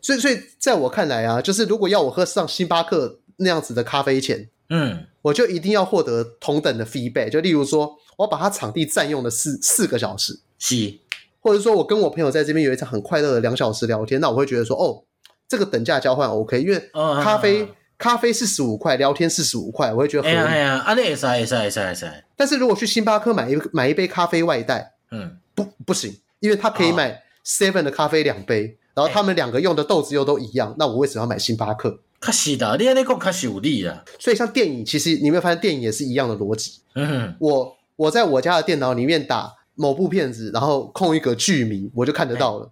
所以所以在我看来啊，就是如果要我喝上星巴克那样子的咖啡钱，嗯，我就一定要获得同等的 feedback。就例如说，我把它场地占用了四四个小时，是，或者说我跟我朋友在这边有一场很快乐的两小时聊天，那我会觉得说，哦，这个等价交换 OK，因为咖啡。咖啡四十五块，聊天四十五块，我会觉得合理。哎呀，啊，那也是，也是，也是，也是。但是如果去星巴克买一买一杯咖啡外带，嗯，不不行，因为他可以买 seven 的咖啡两杯，然后他们两个用的豆子又都一样，那我为什么要买星巴克？可是的，你那个可是有利的。所以像电影，其实你有没有发现电影也是一样的逻辑？嗯，我我在我家的电脑里面打某部片子，然后空一个剧名，我就看得到了。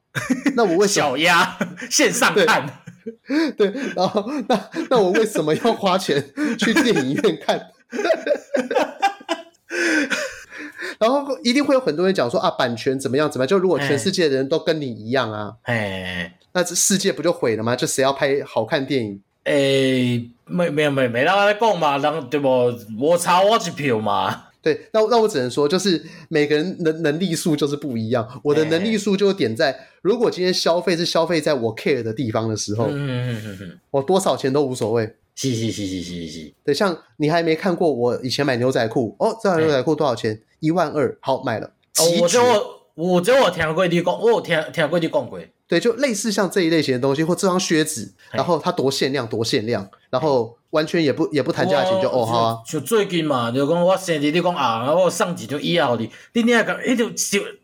那我为什么小鸭线上看？对，然后那那我为什么要花钱去电影院看？然后一定会有很多人讲说啊，版权怎么样怎么样？就如果全世界的人都跟你一样啊，哎，那这世界不就毁了吗？就谁要拍好看电影？哎，没没有没没让他讲嘛，让对不？我差我一票嘛。对，那那我只能说，就是每个人能能力数就是不一样。我的能力数就点在，如果今天消费是消费在我 care 的地方的时候，嗯嗯嗯嗯，我多少钱都无所谓。是是是是是是。对，像你还没看过我以前买牛仔裤哦，这条牛仔裤多少钱？一万二，好买了。哦，我就我我就我听过你讲，我有听听过你讲过。对，就类似像这一类型的东西，或这双靴子，然后它多限量，多限量，然后完全也不也不谈价钱，就哦好啊。就最近嘛，就讲我生日，你讲啊，我送几条衣啊，你你你讲，迄条就一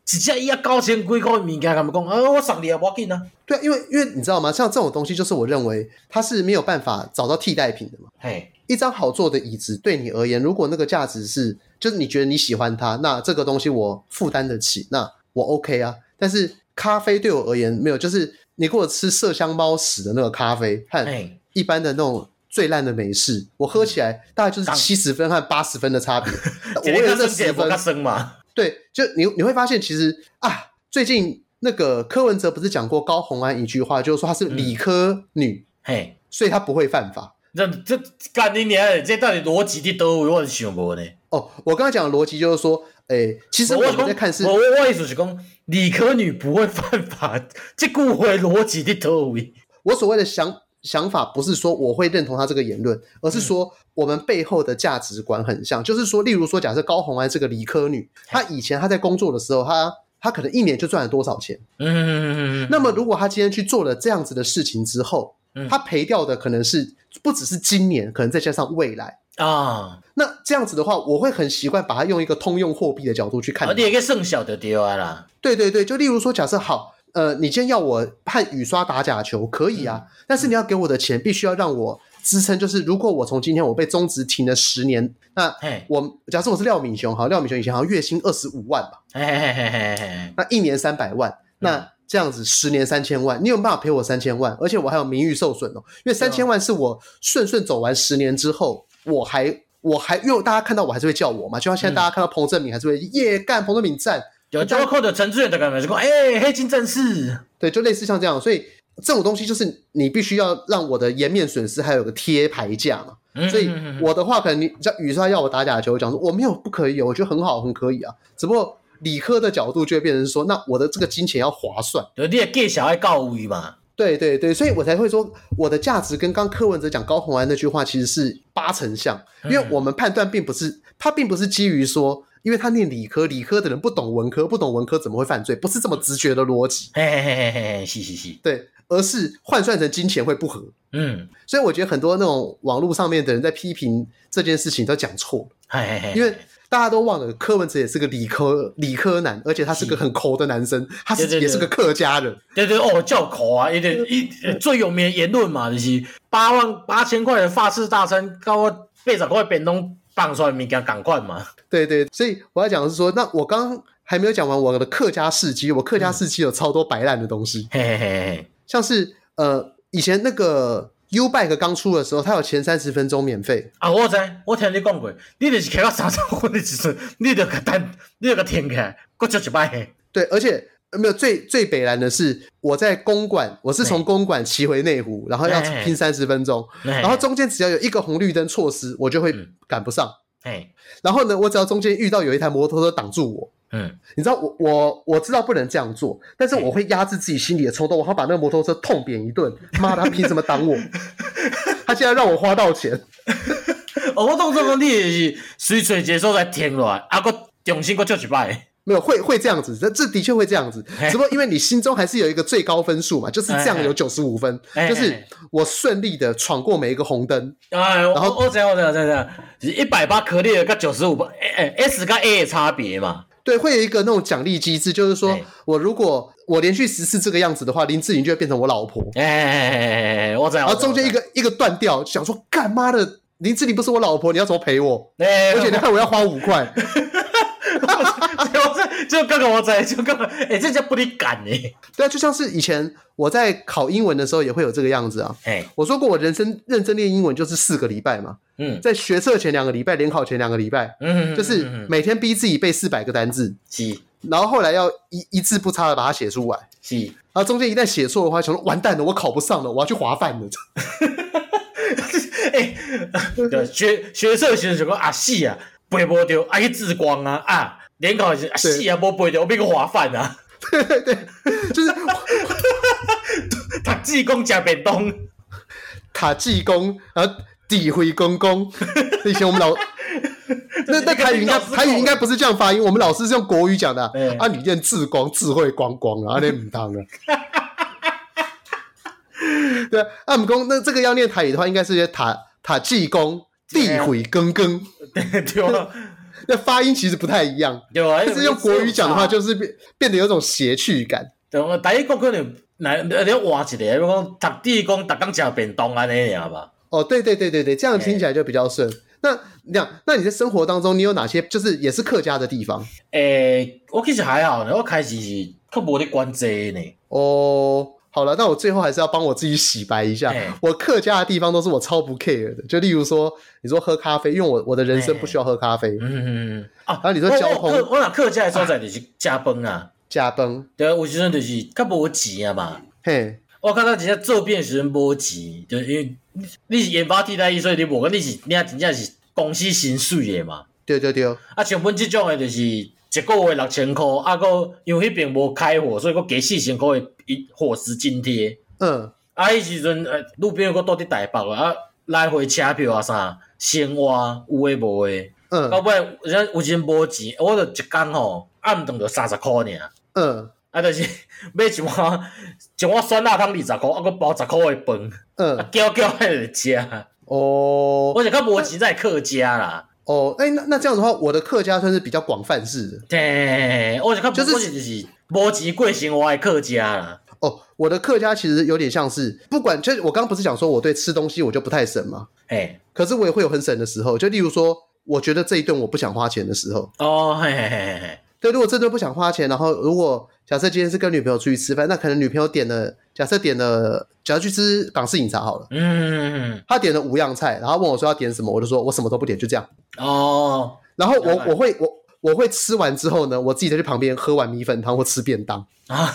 只衣啊，九千几块物件，他们讲啊，我送你也无要紧啊。对啊，因为因为你知道吗？像这种东西，就是我认为它是没有办法找到替代品的嘛。嘿，一张好坐的椅子对你而言，如果那个价值是，就是你觉得你喜欢它，那这个东西我负担得起，那我 OK 啊。但是咖啡对我而言没有，就是你给我吃麝香猫屎的那个咖啡和一般的那种最烂的美式，我喝起来大概就是七十分和八十分的差别。我为了这十分嘛，对，就你你会发现其实啊，最近那个柯文哲不是讲过高红安一句话，就是说她是理科女，嘿，所以她不会犯法。这这干你娘！这到底逻辑伫倒位？我是想无呢。哦，我刚才讲的逻辑就是说，诶、欸，其实我们在看是，我我我意思是讲，理科女不会犯法，这句话逻辑伫倒位？我所谓的想想法，不是说我会认同他这个言论，而是说我们背后的价值观很像。嗯、就是说，例如说，假设高红安是个理科女，她以前她在工作的时候，她她可能一年就赚了多少钱？嗯嗯嗯嗯。那么，如果她今天去做了这样子的事情之后，她赔掉的可能是不只是今年，可能再加上未来啊。那这样子的话，我会很习惯把它用一个通用货币的角度去看。你也可以剩小的丢啊啦。对对对，就例如说，假设好。呃，你今天要我和雨刷打假球可以啊，嗯、但是你要给我的钱必须要让我支撑。就是如果我从今天我被中职停了十年，那我假设我是廖敏雄，好，廖敏雄以前好像月薪二十五万吧，嘿嘿嘿嘿嘿，那一年三百万，那这样子十年三千万，你有办法赔我三千万？而且我还有名誉受损哦，因为三千万是我顺顺走完十年之后，我还我还因为大家看到我还是会叫我嘛，就像现在大家看到彭正敏还是会耶干彭正敏赞。有包括的陈志远的感觉，就说：“哎，黑金战士，对，就类似像这样，所以这种东西就是你必须要让我的颜面损失还有个贴牌价嘛。嗯、所以我的话，可能你叫雨刷要我打假球，我讲说我没有不可以，我觉得很好，很可以啊。只不过理科的角度就会变成说，那我的这个金钱要划算，有点给小孩告位嘛。对对对，所以我才会说我的价值跟刚柯文哲讲高红安那句话其实是八成像，因为我们判断并不是他并不是基于说。”因为他念理科，理科的人不懂文科，不懂文科怎么会犯罪？不是这么直觉的逻辑。嘿嘿嘿嘿嘿，是是是，对，而是换算成金钱会不合。嗯，所以我觉得很多那种网络上面的人在批评这件事情都讲错。嘿嘿嘿，因为大家都忘了柯文哲也是个理科理科男，而且他是个很抠的男生，他是也是个客家人。对对，对哦，叫抠啊，一点一最有名的言论嘛，就是八万八千块的法式大餐，高我八十块便当。放出来物件赶快嘛！对对，所以我要讲的是说，那我刚刚还没有讲完我的客家事迹，我客家事迹有超多白烂的东西，嘿嘿嘿嘿，像是呃，以前那个 U Bike 刚出的时候，它有前三十分钟免费啊！我知，我听你讲过，你就是开到三十分的时候，你就个单，你就个停开，我就一摆。对，而且没有最最北烂的是，我在公馆，我是从公馆骑回内湖，然后要拼三十分钟，然后中间只要有一个红绿灯措施，我就会赶不上。哎，然后呢，我只要中间遇到有一台摩托车挡住我，嗯，你知道我我我知道不能这样做，但是我会压制自己心里的冲动，我要把那个摩托车痛扁一顿。妈的，他凭什么挡我？他竟然让我花到钱。哦、我动这个你是随随接受在停落来，啊，个重新个叫一摆。没有会会这样子，这这的确会这样子，只不过因为你心中还是有一个最高分数嘛，就是这样有九十五分，就是我顺利的闯过每一个红灯。哎，然后我这样我这样这样，一百八可以跟九十五分，哎 S 跟 A 的差别嘛？对，会有一个那种奖励机制，就是说我如果我连续十次这个样子的话，林志玲就会变成我老婆。哎，我这样，然后中间一个一个断掉，想说干妈的林志玲不是我老婆，你要怎么赔我？而且你看我要花五块。就刚刚我在，就刚刚，哎、欸，这叫不离敢呢。对啊，就像是以前我在考英文的时候，也会有这个样子啊。哎，我说过，我人生认真练英文就是四个礼拜嘛。嗯，在学测前两个礼拜，联考前两个礼拜，嗯，就是每天逼自己背四百个单字。是，然后后来要一一字不差的把它写出来。是，然后中间一旦写错的话，想说完蛋了，我考不上了，我要去划饭了。哎、欸，学学测时就讲啊，死啊，背不掉，啊去自光啊啊。联考是死啊，无背着，我变个滑饭啊！对对对，就是 塔济公加便当，塔济公然后诋毁公公。以前我们老 那那台语应该台语应该不是这样发音，我们老师是用国语讲的啊。啊，你念智光智慧光光啊，那唔当啊。对啊，啊，姆公那这个要念台语的话，应该是塔塔济公地毁公公。对啊。那发音其实不太一样，对啊，但是用国语讲的话，就是变变得有种谐趣感。对，第一个可能来来挖一个，比如讲读地工，逐工食便当安尼样吧。哦，对对对对对，这样听起来就比较顺。欸、那这样，那你在生活当中，你有哪些就是也是客家的地方？诶、欸，我其实还好呢，我开始是较无咧关这呢。哦。好了，那我最后还是要帮我自己洗白一下。嘿我客家的地方都是我超不 care 的，就例如说，你说喝咖啡，因为我我的人生不需要喝咖啡。嗯嗯嗯。啊，然后你说交通，我讲客家的所在就是加崩啊，加崩。对啊，有时阵就是较无钱啊嘛。嘿，我看到人家做变时阵无钱，就因为你是研发替代役，所以你无讲你是你真正是公司薪水的嘛。对对对。啊，像阮即种的，就是一个月六千块，啊，搁因为迄边无开火，所以搁加四千块的一伙食津贴。嗯。啊，迄时阵呃，女朋友搁住伫台北啊，来回车票啊啥，生活有诶无诶。嗯。到尾有有阵无钱，我着一工吼暗顿着三十箍尔。嗯。啊，就是 买一碗一碗酸辣汤二十箍，啊，搁包十箍诶饭，嗯，啊，叫叫迄个食。哦，我是较无钱在客家啦。哦，哎、欸，那那这样的话，我的客家算是比较广泛式的。对，我是看就是就是无钱过生活的客家啦。哦，我的客家其实有点像是，不管就我刚刚不是讲说我对吃东西我就不太省嘛。哎，可是我也会有很省的时候，就例如说，我觉得这一顿我不想花钱的时候。哦，嘿嘿嘿嘿嘿。对，如果这顿不想花钱，然后如果假设今天是跟女朋友出去吃饭，那可能女朋友点了，假设点了，假设去吃港式饮茶好了，嗯，他点了五样菜，然后问我说要点什么，我就说我什么都不点，就这样。哦，然后我我会我我会吃完之后呢，我自己再去旁边喝碗米粉汤或吃便当啊。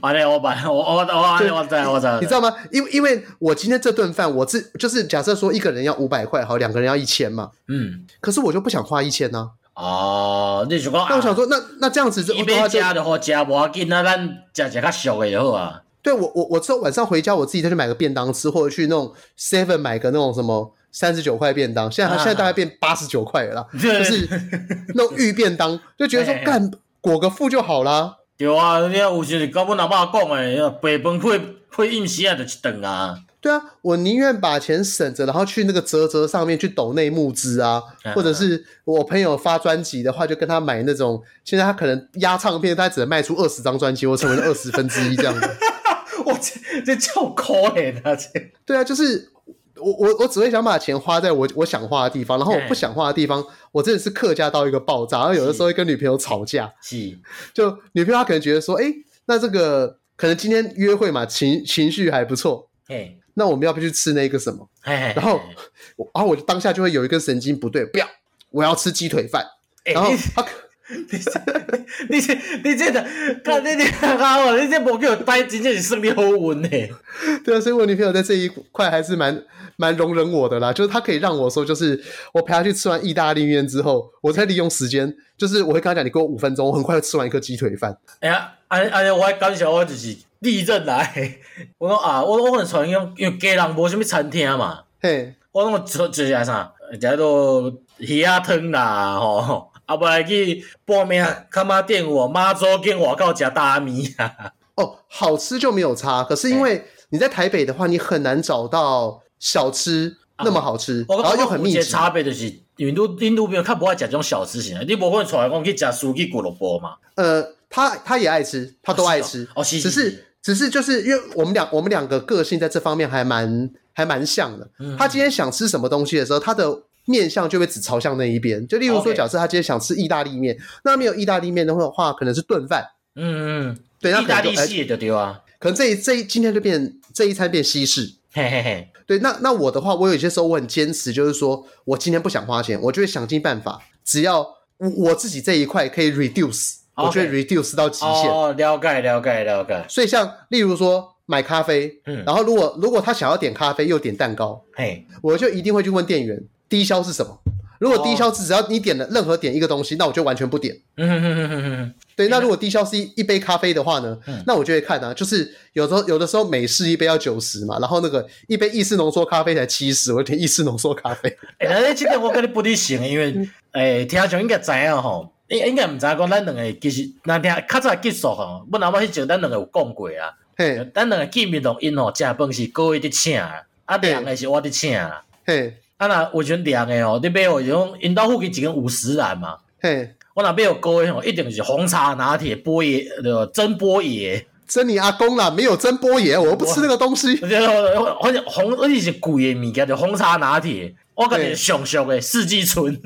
完了，我把我我我我在我在，你知道吗？因为因为我今天这顿饭，我自就是假设说一个人要五百块，好，两个人要一千嘛，嗯，可是我就不想花一千呢。哦，你就讲，那我想说，那那这样子就，一边加的话加不要紧，那咱加加较俗的也好啊。对，我我我之后晚上回家，我自己再去买个便当吃，或者去那种 seven 买个那种什么三十九块便当，现在、啊、现在大概变八十九块了啦，就是那种御便当，就觉得说 干裹个腹就好啦。对啊，你有时根本老爸讲诶，白饭配配饮食啊，就一顿啊。对啊，我宁愿把钱省着，然后去那个泽泽上面去抖内募资啊，或者是我朋友发专辑的话，就跟他买那种。现在他可能压唱片，他只能卖出二十张专辑，我成为了二十分之一这样子。我这这叫可怜啊！这对啊，就是我我我只会想把钱花在我我想花的地方，然后我不想花的地方，我真的是客家到一个爆炸。然后有的时候会跟女朋友吵架，是 就女朋友她可能觉得说，哎，那这个可能今天约会嘛，情情绪还不错，哎。那我们要不去吃那个什么？然后，然后我就当下就会有一根神经不对，不要，我要吃鸡腿饭。欸、然后他，你你这你这的，看你你好，你这没给我带，真正是生理好稳呢。对啊，所以我女朋友在这一块还是蛮蛮容忍我的啦，就是她可以让我说，就是我陪她去吃完意大利面之后，我再利用时间，就是我会跟她讲，你给我五分钟，我很快就吃完一个鸡腿饭。哎呀，哎哎呀，我还感谢我就是。地震来，我讲啊，我我可能传因因为家人无啥物餐厅嘛，嘿，我拢做做些啥，叫做鱼仔汤啦，吼，啊不来去报名看妈店我妈祖跟我告食大米啊。哦，好吃就没有差，可是因为你在台北的话，你很难找到小吃那么好吃，啊、然后又很密集。差别就是，因为你印度朋友较不爱食这种小吃型的，你无可能出来讲去食酥鸡咕噜煲嘛。呃，他他也爱吃，他都爱吃，哦，是，只是。只是就是因为我们两我们两个个性在这方面还蛮还蛮像的。他今天想吃什么东西的时候，他的面向就会只朝向那一边。就例如说，假设他今天想吃意大利面，那没有意大利面的话，可能是炖饭。嗯嗯，对，那意大利系的对啊。可能这一这一今天就变这一餐变西式。嘿嘿嘿。对，那那我的话，我有些时候我很坚持，就是说我今天不想花钱，我就会想尽办法，只要我我自己这一块可以 reduce。我觉得 reduce 到极限。哦，了解了解了解。所以像例如说买咖啡，嗯，然后如果如果他想要点咖啡又点蛋糕，嘿，我就一定会去问店员低消是什么。如果低消是只要你点了任何点一个东西，那我就完全不点。嗯哼哼哼哼哼。对，那如果低消是一一杯咖啡的话呢，那我就会看啊，就是有时候有的时候美式一杯要九十嘛，然后那个一杯意式浓缩咖啡才七十，我点意式浓缩咖啡。哎，那今天我跟你不离行，因为哎，听众应该知啊吼。应应该毋知影讲，咱两个其实咱听较早结束吼，阮阿妈迄阵咱两个有讲过啊。嘿，咱两个见面录音吼，食饭是各位伫请，啊凉的是我伫请。嘿，啊那有阵凉的吼，你买哦，种因兜附近一间五十人嘛。嘿，我若买有各位吼，一定是红茶拿铁波爷呃真波野。真你阿公啦，没有蒸波野，我不吃那个东西。而且红而且是贵的物件，就红茶拿铁。我感觉上上的四季春，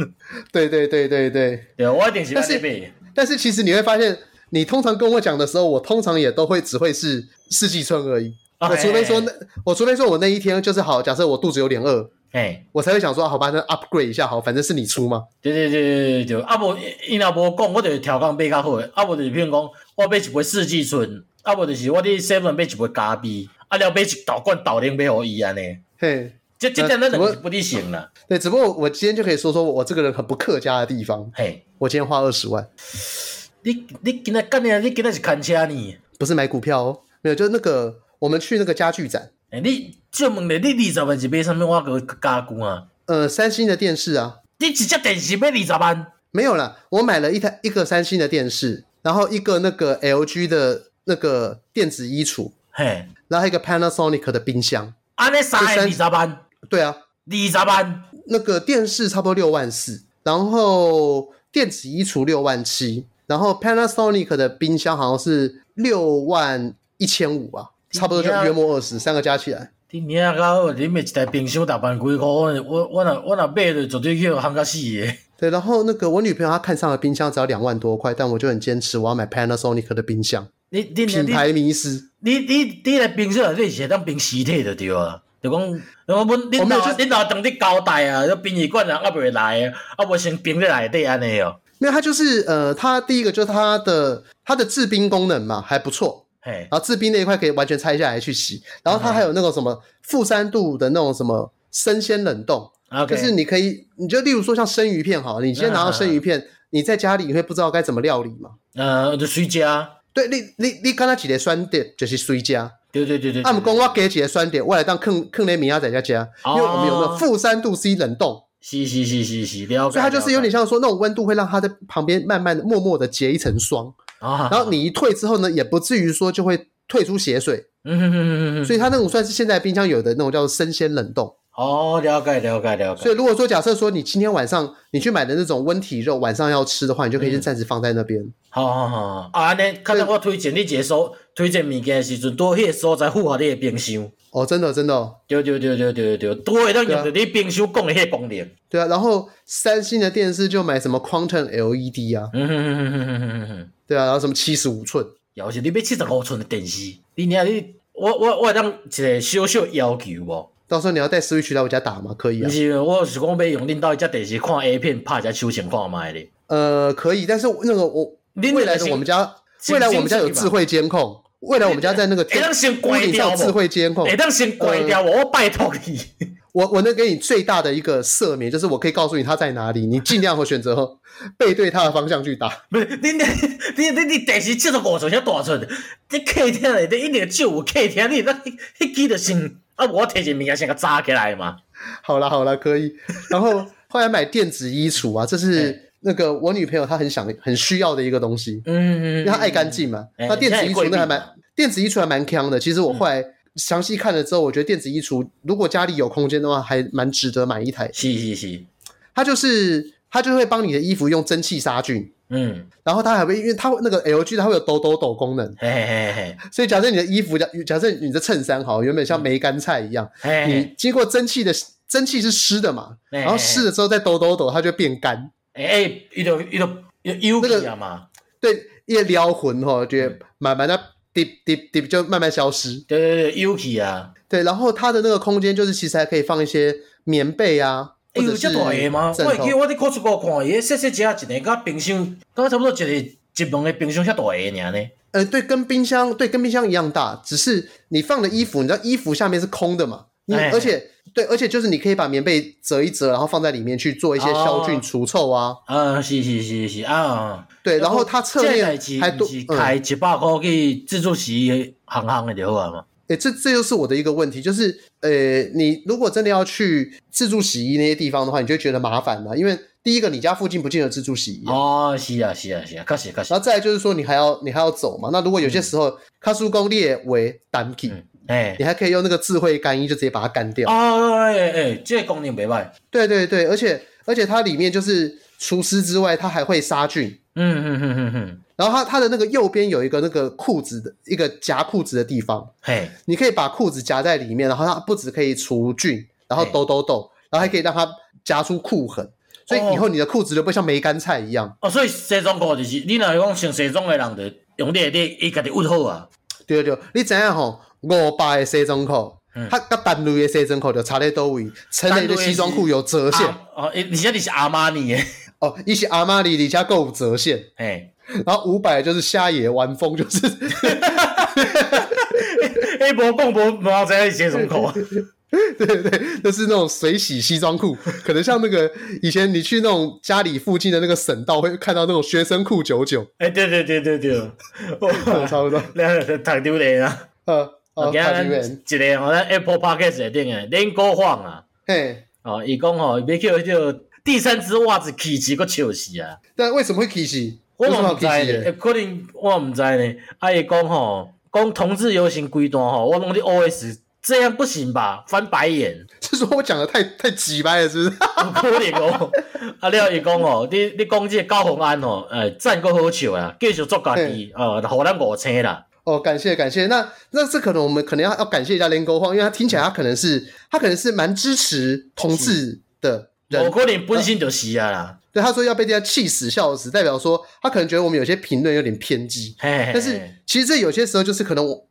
对对对对对，对我一定是但是但是其实你会发现，你通常跟我讲的时候，我通常也都会只会是四季春而已。我除非说那，我除非说我那一天就是好，假设我肚子有点饿，哎，我才会想说好吧，那 upgrade 一下好，反正是你出嘛。对对对对对，啊不，伊若无讲，我就调缸买较好。啊不，就比如讲，我买一杯四季春，啊无就是我伫 seven 买一杯咖啡，啊了买一倒罐豆奶买互伊安尼。嘿，这这点咱两个是不离行啦。对，只不过我今天就可以说说我这个人很不客家的地方。嘿，我今天花二十万。你你今仔干你你今仔是看车呢？不是买股票哦，没有，就那个我们去那个家具展。诶、欸，你就问你，你二十万是买什么？我个家具啊？呃，三星的电视啊。你一只电视买二十万？没有啦，我买了一台一个三星的电视，然后一个那个 LG 的那个电子衣橱，嘿，然后一个 Panasonic 的冰箱。安尼三二十万？对啊，二十万。那个电视差不多六万四，然后电子衣橱六万七。然后 Panasonic 的冰箱好像是六万一千五吧，差不多就约莫二十，三个加起来。你你啊，搞你买一台冰箱大半几块，我我我那我那买的绝对去喊个死的。对，然后那个我女朋友她看上了冰箱只要两万多块，但我就很坚持我要买 Panasonic 的冰箱。你你品牌迷思。你你你来冰箱你是当冰尸体的对啊？就讲我们领导领导等你交代啊，要殡仪馆人还未来，啊不先冰在内底安尼哦。没有，它就是呃，它第一个就是它的它的制冰功能嘛还不错，嘿，然后制冰那一块可以完全拆下来去洗，然后它还有那种什么负三度的那种什么生鲜冷冻.就是你可以，你就例如说像生鱼片好，你今天拿到生鱼片，你在家里你会不知道该怎么料理嘛？呃，就水加，对，你你你刚才几个酸点就是水加，对对对对，他们讲我给几个酸点，我来当坑坑雷米亚在家加，因为我们有那种负三度 C 冷冻。是是是是是，了解。所以它就是有点像说那种温度会让它在旁边慢慢的、默默的结一层霜啊。然后你一退之后呢，也不至于说就会退出血水。嗯哼哼哼哼。所以它那种算是现在冰箱有的那种叫做生鲜冷冻。哦，了解了解了解。所以如果说假设说你今天晚上你去买的那种温体肉，晚上要吃的话，你就可以先暂时放在那边。好好好。啊，那看到我推荐你解说推荐物件的时阵，多迄个所在符合你的冰箱。哦，真的真的、哦，对对对对对对，多会当用到你冰箱讲的迄个功能。对啊，然后三星的电视就买什么 Quantum LED 啊，嗯哼哼哼哼哼哼哼，对啊，然后什么七十五寸，要是你买七十五寸的电视，你你你，我我我当一个小小要求哦，到时候你要带 Switch 来我家打吗？可以啊。不是，我是讲要用恁到一家电视看 A 片，拍一下休闲看卖的。呃，可以，但是那个我未来的我们家，未来我们家有智慧监控。未来我们家在那个屋顶上智慧监控，哎，当先关掉我，我拜托你，我我能给你最大的一个赦免，就是我可以告诉你他在哪里，你尽量会选择背对他的方向去打。不是，你你你你你电视七十五寸才大寸，你客厅里的一点就有客厅里，那迄记得先啊，我提前物件先给扎起来嘛。好了好了，可以。然后后来买电子衣橱啊，这是。那个我女朋友她很想很需要的一个东西，嗯嗯，因为她爱干净嘛，那、欸、电子衣橱那还蛮电子衣橱还蛮锵的。其实我后来详细看了之后，我觉得电子衣橱如果家里有空间的话，还蛮值得买一台。是是是，它就是它就会帮你的衣服用蒸汽杀菌，嗯，然后它还会因为它那个 LG 它会有抖抖抖功能，嘿嘿嘿，所以假设你的衣服假假设你的衬衫好原本像梅干菜一样，你经过蒸汽的蒸汽是湿的嘛，然后湿了之后再抖抖抖，它就会变干。哎、欸，伊就伊就有气啊嘛，对，一撩魂吼，就慢慢的滴滴滴就慢慢消失。对对对，，U K 啊。对，然后它的那个空间就是其实还可以放一些棉被啊。有这大个吗？我记得我伫 Costco 看，伊个细细只啊，一个甲冰箱，刚差不多一个一门的冰箱遐大个尔呢。呃，对，跟冰箱对跟冰箱一样大，只是你放的衣服，你知道衣服下面是空的嘛？你而且对，而且就是你可以把棉被折一折，然后放在里面去做一些消菌除臭啊。啊，是是是是啊。对，然后它侧面还多开一百块去自助洗衣行行的就好嘛。诶，这这就是我的一个问题，就是呃，你如果真的要去自助洗衣那些地方的话，你就觉得麻烦了。因为第一个，你家附近不见得自助洗衣。哦，是啊是啊是啊，确实确实。然后再来就是说，你还要你还要走嘛。那如果有些时候，卡苏公列为单体。哎、欸，你还可以用那个智慧干衣，就直接把它干掉。哦，哎、欸、哎，这个功能没坏。对对对，而且而且它里面就是除湿之外，它还会杀菌。嗯嗯嗯嗯嗯。然后它它的那个右边有一个那个裤子的一个夹裤子的地方。嘿，你可以把裤子夹在里面，然后它不止可以除菌，然后抖抖抖，然后还可以让它夹出裤痕，所以以后你的裤子就不会像梅干菜一样。哦，所以西装裤就是你若讲穿西装的人，就用这个伊家己捂好啊。对对，你知影吼？五百的西装裤，它跟单类的西装裤就差在多位。成人的西装裤有折线哦，而且你是阿玛尼耶 哦，你是阿玛尼，你家够有折线。哎，然后五百就是瞎野玩风，就是一波共波不知道在写什么口。对对对，就是那种水洗西装裤，可能像那个以前你去那种家里附近的那个省道，会看到那种学生裤九九。哎，对对对对 对，差不多。两个太丢脸啊！呃，我今日一个吼咱 Apple Podcast 里面的连歌晃啊，嘿，哦，伊讲吼，别叫叫第三只袜子起起个笑死啊！但为什么会起起？我唔知呢，可能我唔知呢。啊，伊讲吼，讲同志游行规段吼，我拢伫 OS。这样不行吧？翻白眼，是说我讲的太太直白了，是不是？可 怜哦，啊，廖伊讲哦，你你讲这高虹安哦，哎，赞个好笑啊，继续做家己呃，互咱五星啦。哦，感谢感谢，那那这可能我们可能要要感谢一下连沟晃，因为他听起来他可能是他可能是蛮支持同志的人，我可能本身就是啊啦。对，他说要被人家气死笑死，代表说他可能觉得我们有些评论有点偏激，嘿嘿嘿，但是其实这有些时候就是可能我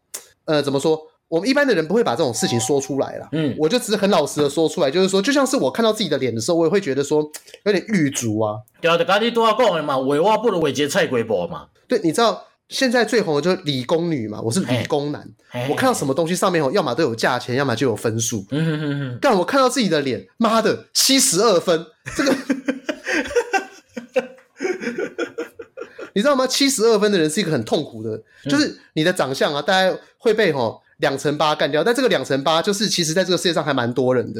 呃怎么说？我们一般的人不会把这种事情说出来啦，嗯，我就只是很老实的说出来，就是说，就像是我看到自己的脸的时候，我也会觉得说有点郁卒啊。对啊，就刚才都要讲的嘛，为我不如为这菜龟婆嘛。对，你知道现在最红的就是理工女嘛，我是理工男，我看到什么东西上面哦要么都有价钱，要么就有分数。但我看到自己的脸，妈的，七十二分，这个，你知道吗？七十二分的人是一个很痛苦的，就是你的长相啊，大家会被吼。两成八干掉，但这个两成八就是其实在这个世界上还蛮多人的。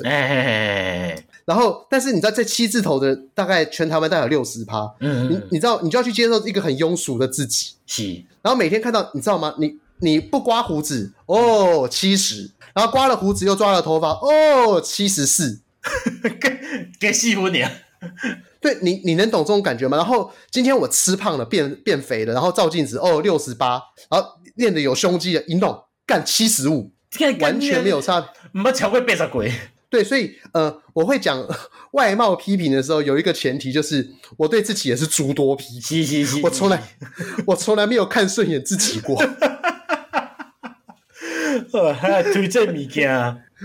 然后，但是你知道这七字头的大概全台湾大概有六十趴。嗯嗯。你你知道，你就要去接受一个很庸俗的自己。是。然后每天看到，你知道吗？你你不刮胡子哦，七十。然后刮了胡子又抓了头发哦，七十四。给给细乎你啊。对你你能懂这种感觉吗？然后今天我吃胖了，变变肥了，然后照镜子哦，六十八。然后练的有胸肌的，一弄。干七十五，完全没有差，没超过八十鬼。对，所以呃，我会讲外貌批评的时候，有一个前提就是我对自己也是诸多批评。我从来 我从来没有看顺眼自己过。呃，还推荐物件，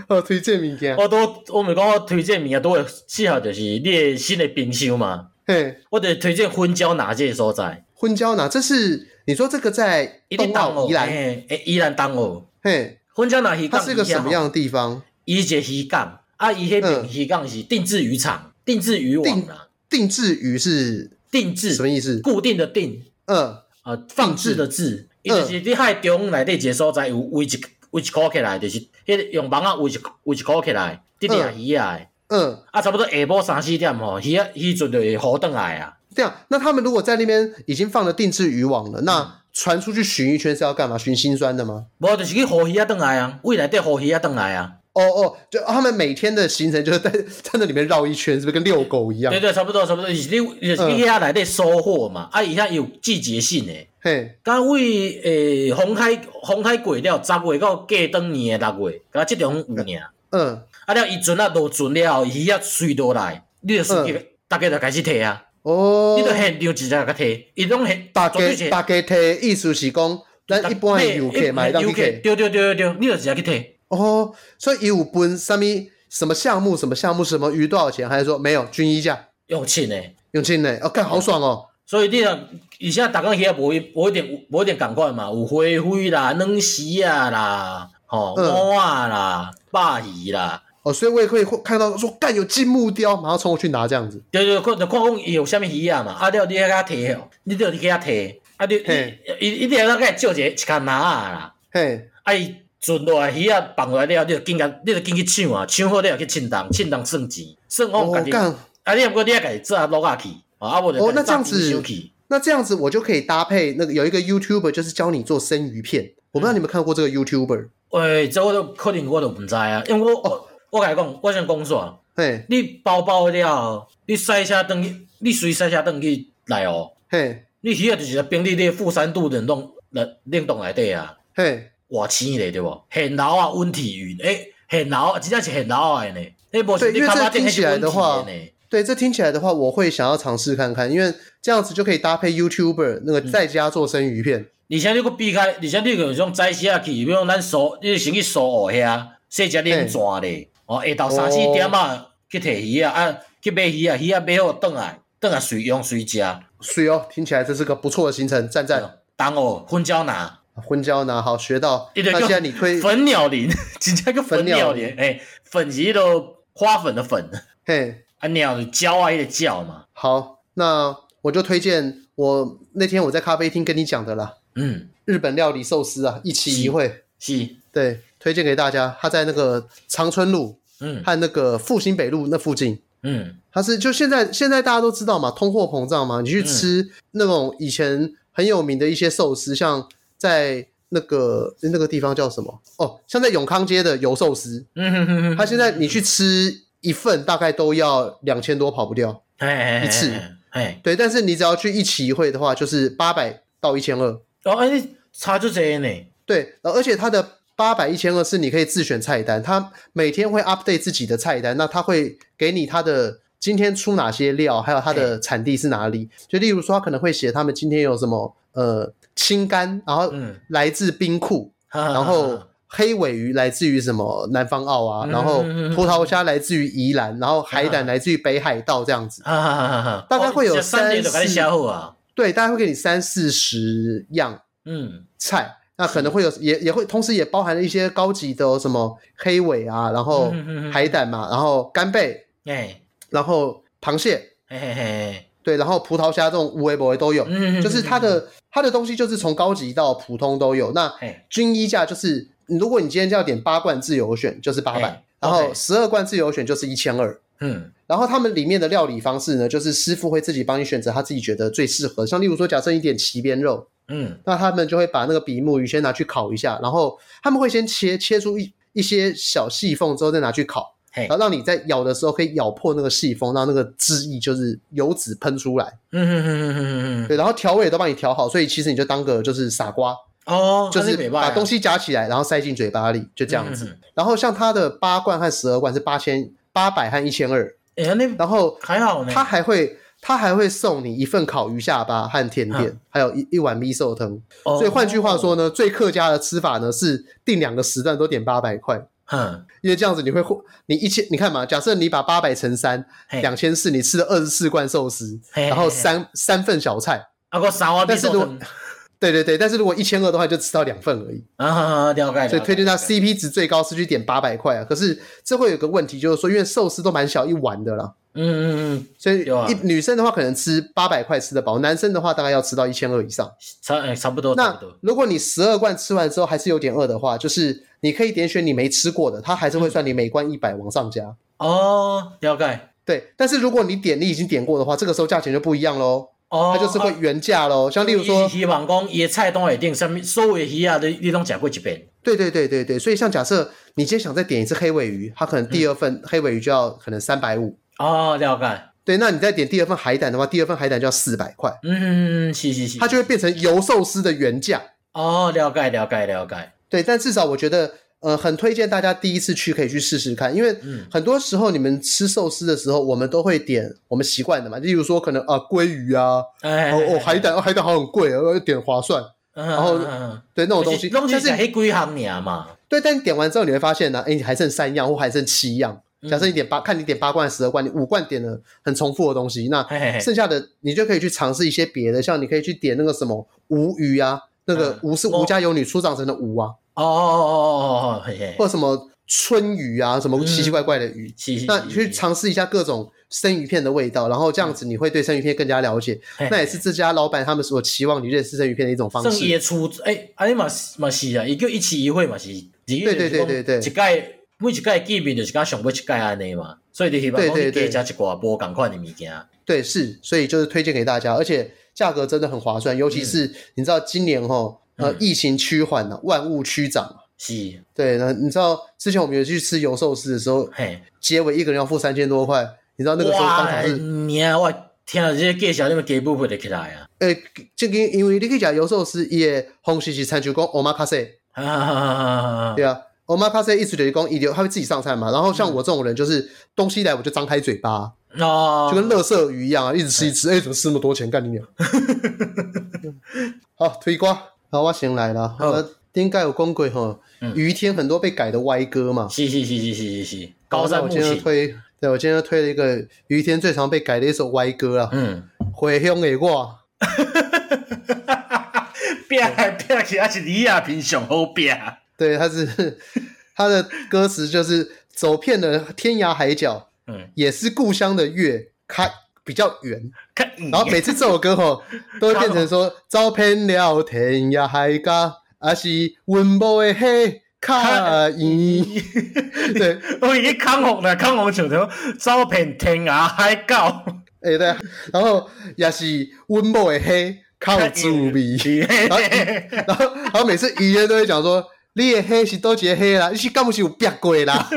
呃，推荐物件。我都我们讲我推荐物件都会适合就是你的新的冰箱嘛。嘿，我得推荐婚胶哪这所在？婚胶哪？这是。你说这个在东澳宜兰，诶，宜兰东澳，嘿，婚胶那鱼港，它是个什么样的地方？伊一个鱼缸，啊，伊迄边鱼缸是定制渔场，定制渔网啦。定制鱼是定制什么意思？固定的定，嗯，呃，放置的置，伊就是你海中内底一个所在有围一围一箍起来，就是迄用网啊围一围一箍起来，直直鱼啊，嗯，啊，差不多下晡三四点吼，鱼啊鱼就会浮转来啊。这样，那他们如果在那边已经放了定制渔网了，那传出去巡一圈是要干嘛？巡心酸的吗？无，就是去河鱼啊，等来啊，未来带河鱼啊，等来啊。哦哦，就他们每天的行程就是在在那里面绕一圈，是不是跟遛狗一样？对对，差不多差不多。你你你下来得收获嘛？啊，以下有季节性诶。嘿，刚为诶红海红海过了十月到过当年的六月，刚这种有年。嗯。啊了，伊船啊落船了，鱼啊随落来，你就司机大家就开始提啊。哦，你着现场直接甲摕，伊拢现大家大家摕，意思是讲，咱一般的游客买到去摕，对对对对对，你就直接去摕。哦，所以伊有分啥物什么项目，什么项目，什么鱼多少钱？还是说没有均一价？用钱呢，用钱呢，哦，干好爽哦。所以你啊以前逐工遐无一无一点无一点感觉嘛，有花卉啦、软丝啊啦、吼蚵仔啦、鲍鱼啦。哦，所以我也可以看到说，干有金木雕，马上冲过去拿这样子。对对，看就看讲伊有啥物鱼啊嘛，啊，你你给他提哦，你就你给他提，啊，你伊伊你要甲伊借一个一竿拿啊啦。嘿，啊伊船落来鱼啊放落来了，你就紧甲，你就紧去抢啊，抢好你要去称重，称重算钱，算好家己。啊，你不过你要家己做啊落下去，啊，我就哦，那这样子，那这样子我就可以搭配那个有一个 YouTuber，就是教你做生鱼片。我不知道你们看过这个 YouTuber？喂，这我都可能我都不知啊，因为我。我甲你讲，我先讲啥。嘿，你包包了，你塞车登去，你随塞车登去来哦。嘿，你鱼啊就是在冰里咧负三度冷冻冷冷冻内底啊。嘿，偌浅咧对无？很老啊，温体鱼。诶、欸，很老，真正是很老诶呢。对，因为这听起来的话，对，这听起来的话，我会想要尝试看看，因为这样子就可以搭配 YouTuber 那个在家做生鱼片。而且你个避开，而且你个种摘下去，比如咱苏，你先去苏澳遐，细只冷泉咧。哦，下昼三四点啊，去摕鱼啊，啊，去买鱼啊，鱼啊买好转来，转来随用随食。水哦，听起来这是个不错的行程，赞赞。东澳婚胶拿，昏胶拿好学到。那现在你推粉鸟林，直接个粉鸟林，哎，粉是都花粉的粉，嘿，啊鸟的胶啊，一个叫嘛。好，那我就推荐我那天我在咖啡厅跟你讲的啦。嗯，日本料理寿司啊，一期一会，是，对，推荐给大家。他在那个长春路，嗯，和那个复兴北路那附近。嗯，它是就现在现在大家都知道嘛，通货膨胀嘛，你去吃那种以前很有名的一些寿司，像在那个那个地方叫什么？哦，像在永康街的油寿司，嗯哼哼哼，它现在你去吃一份大概都要两千多，跑不掉，哎，一次，哎，对，但是你只要去一期一会的话，就是八百到一千二，哦，哎，差就这样呢，对，而且它的。八百一千二是你可以自选菜单，他每天会 update 自己的菜单，那他会给你他的今天出哪些料，还有它的产地是哪里。就例如说，他可能会写他们今天有什么呃青干，然后来自冰库，嗯、然后黑尾鱼来自于什么南方澳啊，然后葡萄虾来自于宜兰，然后海胆来自于北海道这样子。大概会有三四，对，大概会给你三四十样嗯。菜。那可能会有，也也会同时也包含了一些高级的什么黑尾啊，然后海胆嘛，然后干贝，哎，然后螃蟹，嘿嘿嘿，对，然后葡萄虾这种无微不微都有，嗯就是它的它的东西就是从高级到普通都有。那均一价就是，如果你今天就要点八罐自由选，就是八百，然后十二罐自由选就是一千二。嗯，然后他们里面的料理方式呢，就是师傅会自己帮你选择他自己觉得最适合，像例如说，假设你点鳍边肉。嗯，那他们就会把那个比目鱼先拿去烤一下，然后他们会先切切出一一些小细缝，之后再拿去烤，嘿然后让你在咬的时候可以咬破那个细缝，让那个汁液就是油脂喷出来。嗯哼哼哼哼哼，对，然后调味都帮你调好，所以其实你就当个就是傻瓜哦，就是把东西夹起来，然后塞进嘴巴里，就这样子。嗯、哼哼然后像它的八罐和十二罐是八千八百和一千二，哎呀，那然后还好呢，它还会。他还会送你一份烤鱼下巴和甜点，嗯、还有一一碗米寿汤。哦、所以换句话说呢，最客家的吃法呢是定两个时段都点八百块。嗯，因为这样子你会你一千，你看嘛，假设你把八百乘三，两千四，你吃了二十四罐寿司，然后三三份小菜。啊，个三碗米寿汤。对对对，但是如果一千二的话，就吃到两份而已。啊，了解。所以推荐他 CP 值最高是去点八百块啊。可是这会有个问题，就是说，因为寿司都蛮小一碗的啦。嗯嗯嗯。所以一女生的话可能吃八百块吃得饱，男生的话大概要吃到一千二以上。差差不多。那如果你十二罐吃完之后还是有点饿的话，就是你可以点选你没吃过的，它还是会算你每贯一百往上加。哦，了解。对，但是如果你点你已经点过的话，这个时候价钱就不一样喽。哦，它就是会原价喽，像例如说，希望讲野菜都会定上面所有的鱼啊，你你都讲过一遍。对对对对对，所以像假设你今天想再点一次黑尾鱼，它可能第二份黑尾鱼就要可能三百五。哦，了解。对，那你再点第二份海胆的话，第二份海胆就要四百块。嗯，是是是。它就会变成油寿司的原价。哦，了解了解了解。对，但至少我觉得。呃，很推荐大家第一次去可以去试试看，因为很多时候你们吃寿司的时候，我们都会点我们习惯的嘛，例如说可能啊鲑鱼啊，哦哦海胆，哦海胆好很贵啊，要点划算，然后对那种东西，但是黑龟行你嘛，对，但你点完之后你会发现呢，哎，你还剩三样或还剩七样，假设你点八，看你点八罐、十二罐，你五罐点了很重复的东西，那剩下的你就可以去尝试一些别的，像你可以去点那个什么无鱼啊，那个吴是吴家有女初长成的吴啊。哦哦哦哦哦，嘿嘿，或者什么春鱼啊，什么奇奇怪怪的鱼，嗯、那你去尝试一下各种生鱼片的味道，然后这样子你会对生鱼片更加了解。嗯、那也是这家老板他们所期望你认识生鱼片的一种方式。生椰出，哎，阿尼嘛嘛是啊，一个一期一会嘛是，对对对对对，一届每一届见面就是讲上尾一届安尼嘛，所以你希望讲你加一挂波共款的物件。对，是，所以就是推荐给大家，而且价格真的很划算，尤其是你知道今年齁。呃，疫情趋缓了，万物趋涨嘛。是，对。那你知道之前我们有去吃油寿司的时候，嘿，结尾一个人要付三千多块。你知道那个时候刚好是，你啊，我天啊这些介绍，你们给不会得起来啊？诶，这个因为你可以讲油寿司也红西西餐就讲 omakase，对啊，omakase 意思就是讲一流，他会自己上菜嘛。然后像我这种人，就是东西来我就张开嘴巴，哦，就跟垃圾鱼一样啊，一直吃一吃，哎，怎么吃那么多钱？干你娘！好，推瓜。好，我先来了。呃，应该有讲过哈，于天很多被改的歪歌嘛。是是是是是是是。高山。我今天推，对我今天推了一个于天最常被改的一首歪歌啊。嗯。回乡的我。拼来拼去，还是李亚平上好拼。对，他是他的歌词就是走遍了天涯海角，嗯，也是故乡的月开比较圆，然后每次这首歌吼都会变成说走遍了天涯海角，还是温某的黑卡伊。对，我已经康红了，康红唱的走遍天涯海角，哎对，然后也是温某的黑靠猪味，然后然后每次语言都会讲说。你的黑是多几个黑啦？你是敢不是有逼过啦？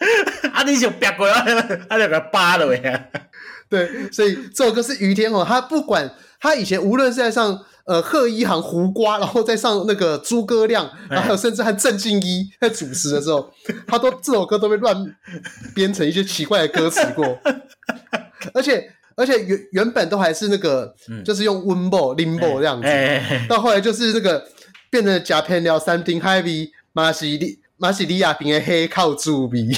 啊，你是有逼过 啊？啊，就给扒了呀！对，所以这首歌是于天哦，他不管他以前无论是在上呃贺一航胡瓜，然后再上那个诸葛亮，然后甚至和郑敬一在主持的时候，他都这首歌都被乱编成一些奇怪的歌词过，而且而且原原本都还是那个，嗯、就是用温波、林波这样子，欸欸欸到后来就是那个。变成假片了三丁海味，马西里马西里亚边的黑靠猪味。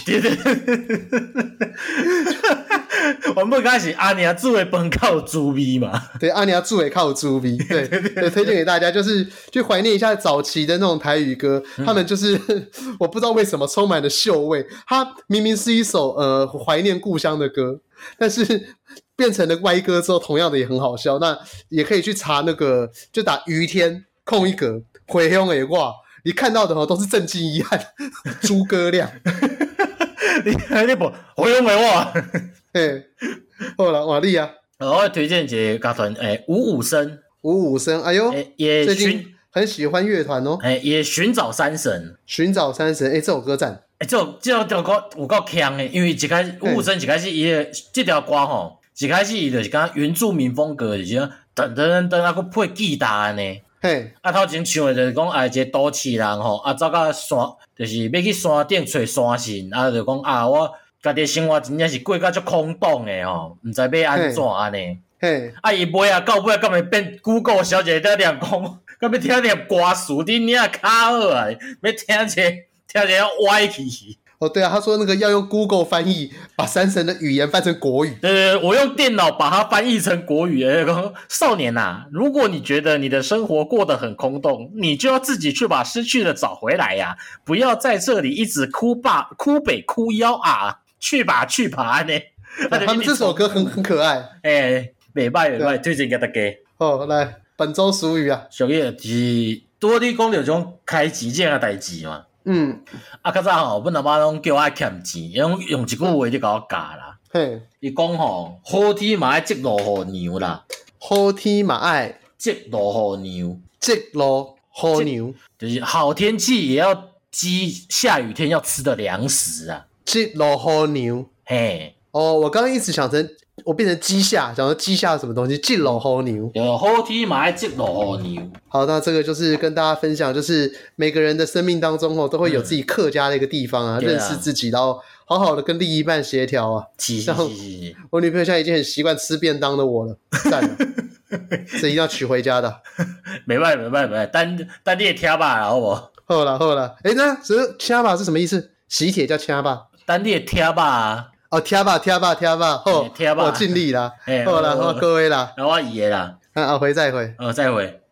我们刚开始阿娘煮的本靠猪味嘛？对，阿娘煮的靠猪味。对，对，推荐给大家，就是去怀念一下早期的那种台语歌。嗯、他们就是 我不知道为什么充满了嗅味。它明明是一首呃怀念故乡的歌，但是变成了歪歌之后，同样的也很好笑。那也可以去查那个，就打于天空一格。回乡的话，你看到的都是震惊遗憾 诸葛亮。你看那部回乡的话，嘿，好了，瓦力啊！我推荐一个乐团，诶，五五声，五五声，哎呦，也最近很喜欢乐团哦。诶，也寻找山神，寻找山神，诶，这首歌赞。诶，这首这首歌有够强诶，因为一开始五五声一开始伊诶这条歌吼，一开始伊就是讲原住民风格，就是讲噔噔噔，啊，搁配吉他呢。嘿，啊，头前唱的就是讲啊，一个都市人吼，啊，走到山，就是要去山顶找山神，啊，就讲啊，我家己生活真正是过甲足空洞的吼，毋知要安怎安尼。嘿，啊，伊尾啊到尾啊，敢会变 Google 小姐在念讲，敢要听念歌词，你你啊卡好啊，要听者听者要歪去。哦，对啊，他说那个要用 Google 翻译，把山神的语言翻成国语。呃，我用电脑把它翻译成国语。诶，少年呐、啊，如果你觉得你的生活过得很空洞，你就要自己去把失去的找回来呀！不要在这里一直哭爸哭北哭腰啊！去吧去吧呢。他们这首歌很很可爱。诶，美拜美拜，推荐给大家。哦，来本周俗语啊，小叶是多啲讲这种开几件的代志嘛。嗯，啊，较早吼，阮阿妈拢叫我欠钱，用用一句话就甲我教啦。嘿，伊讲吼，好天嘛爱积落雨牛啦，好天嘛爱积落雨牛，积落雨牛，就是好天气也要积下雨天要吃的粮食啊。积落雨牛，嘿，哦，我刚刚一直想成。我变成鸡下，讲说鸡下什么东西？积路好牛，有好天买积路好牛。好，那这个就是跟大家分享，就是每个人的生命当中哦，都会有自己客家的一个地方啊，嗯、认识自己，然后好好的跟另一半协调啊。然后我女朋友现在已经很习惯吃便当的我了，赞了，这一定要娶回家的。没办法，没办法，没办法，单单列听吧，然后我？好了，好了，哎，那这个听吧是什么意思？喜帖叫听吧，单列听吧。哦，听吧，听吧，听吧，好，我尽力啦，好啦，好，各位啦，那我伊个啦，那后回再回，哦，再会。